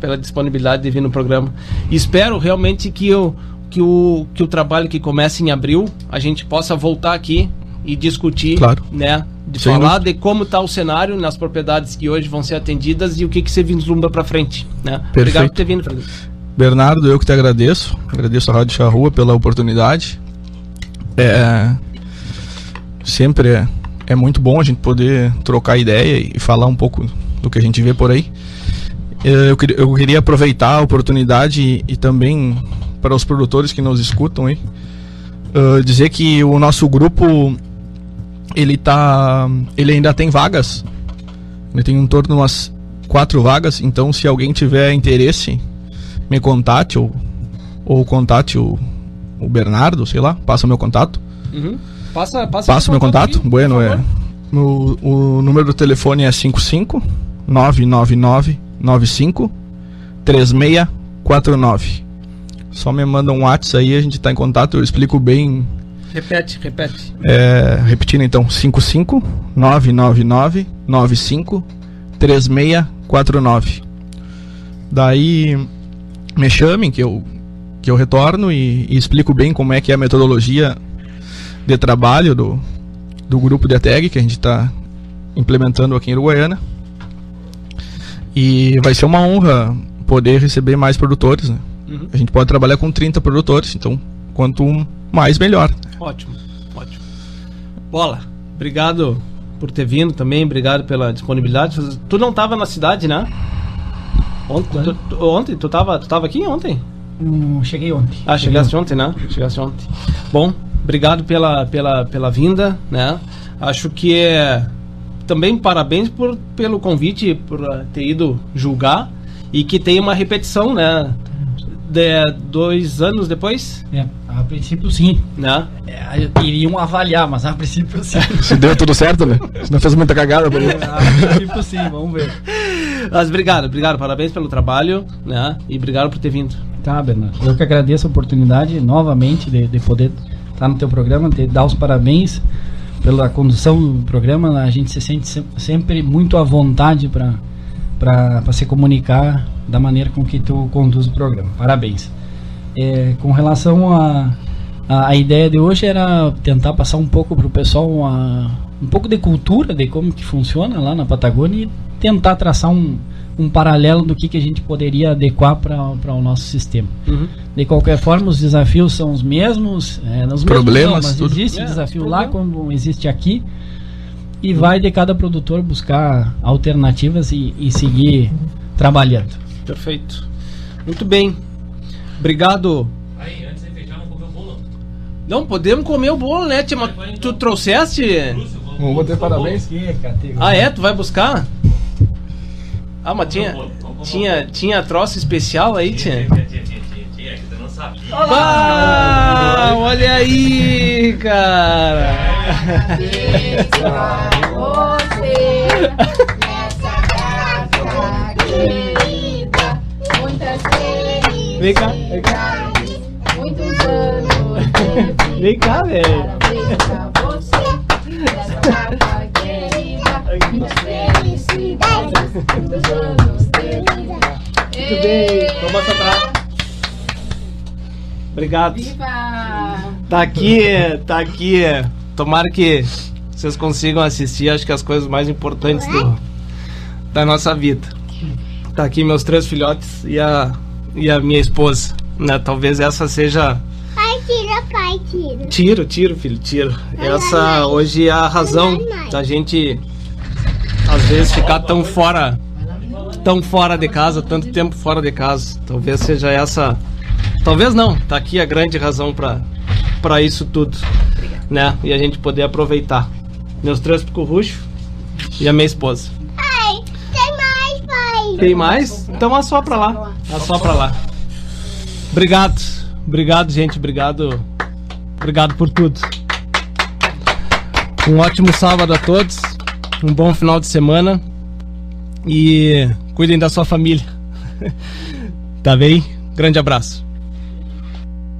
pela disponibilidade de vir no programa. Espero realmente que o, que, o, que o trabalho que começa em abril, a gente possa voltar aqui e discutir, Claro. né? De Sem falar de como está o cenário nas propriedades que hoje vão ser atendidas e o que, que você vislumbra para frente, né? Obrigado por ter vindo, Frederico. Bernardo, eu que te agradeço. Agradeço a Rádio Charrua pela oportunidade. É, sempre é, é muito bom a gente poder trocar ideia e falar um pouco do que a gente vê por aí. É, Eu, queria- eu queria aproveitar a oportunidade e, e também para os produtores que nos escutam aí, ah, dizer que o nosso grupo ele tá ele ainda tem vagas ele tem em torno de umas quatro vagas então se alguém tiver interesse me contate ou, ou contate o, o Bernardo, sei lá, passa o meu contato. Uhum. Passa, passa, Passa o meu contato. aqui, Bueno, é. O, o número do telefone é 55 999 95 3649. Só me manda um WhatsApp aí, a gente tá em contato, eu explico bem. Repete, repete. É, repetindo então, 55 999 95 3649. Daí me chamem que eu que eu retorno e, e explico bem como é que é a metodologia de trabalho do, do grupo de ATEG que a gente está implementando aqui em Uruguaiana. E vai ser uma honra poder receber mais produtores. Né? Uhum. A gente pode trabalhar com 30 produtores, então quanto mais melhor. Ótimo, ótimo. Bola, obrigado por ter vindo também, obrigado pela disponibilidade. Tu não estava na cidade, né? Ontem, tu, tu- ontem, tu tava, tu tava aqui ontem? Hum, cheguei ontem. Ah, chegaste ontem, né? Chegaste ontem. Bom, obrigado pela, pela, pela vinda, né? Acho que é também parabéns por, pelo convite, por ah, ter ido julgar e que tem uma repetição, né? De, dois anos depois, É, a princípio sim. né? É, iriam avaliar, mas a princípio sim. Se deu tudo certo, né? Se não fez muita cagada, por exemplo. a princípio sim, vamos ver. Mas obrigado, obrigado, parabéns pelo trabalho, né? E obrigado por ter vindo. Tá, Bernardo. Eu que agradeço a oportunidade novamente de, de poder estar no teu programa, de dar os parabéns pela condução do programa. A gente se sente se- sempre muito à vontade para se comunicar da maneira com que tu conduz o programa. Parabéns. É, com relação a, a, a ideia de hoje era tentar passar um pouco para o pessoal uma- um pouco de cultura de como que funciona lá na Patagônia e tentar traçar um, um paralelo do que, que a gente poderia adequar para o nosso sistema. Uhum. De qualquer forma, os desafios são os mesmos. É, os Problemas, mesmos não, tudo. existe É, desafio lá como existe aqui. E vai de cada produtor buscar alternativas e, e seguir trabalhando. Perfeito. Muito bem. Obrigado. Não, podemos comer o bolo, né, tia? Mas tu trouxeste? Vamos ter parabéns. Ah, é? Tu vai buscar? Ah, mas tinha, tinha, tinha troço especial aí, tia? Ah, olha aí, cara. você Vem cá, vem cá. Muitos anos. Vem cá, velho. Muito bem. Vamos atrás. Obrigado. Viva! Tá aqui, tá aqui. Tomara que vocês consigam assistir, acho que as coisas mais importantes do, da nossa vida. Tá aqui meus três filhotes e a, e a minha esposa. Né? Talvez essa seja. Pai, tira, pai, tira. Tiro, tiro, filho, tiro. Essa hoje é a razão da gente às vezes ficar tão fora tão fora de casa, tanto tempo fora de casa. Talvez seja essa. Talvez não, tá aqui a grande razão pra para isso tudo. Né? E a gente poder aproveitar. Meus três curruchos e a minha esposa. Pai, tem mais, pai. Tem mais? Então assopra lá. Assopra lá. Obrigado. Obrigado, gente. Obrigado. Obrigado por tudo. Um ótimo sábado a todos. Um bom final de semana. E cuidem da sua família. Tá bem? Grande abraço.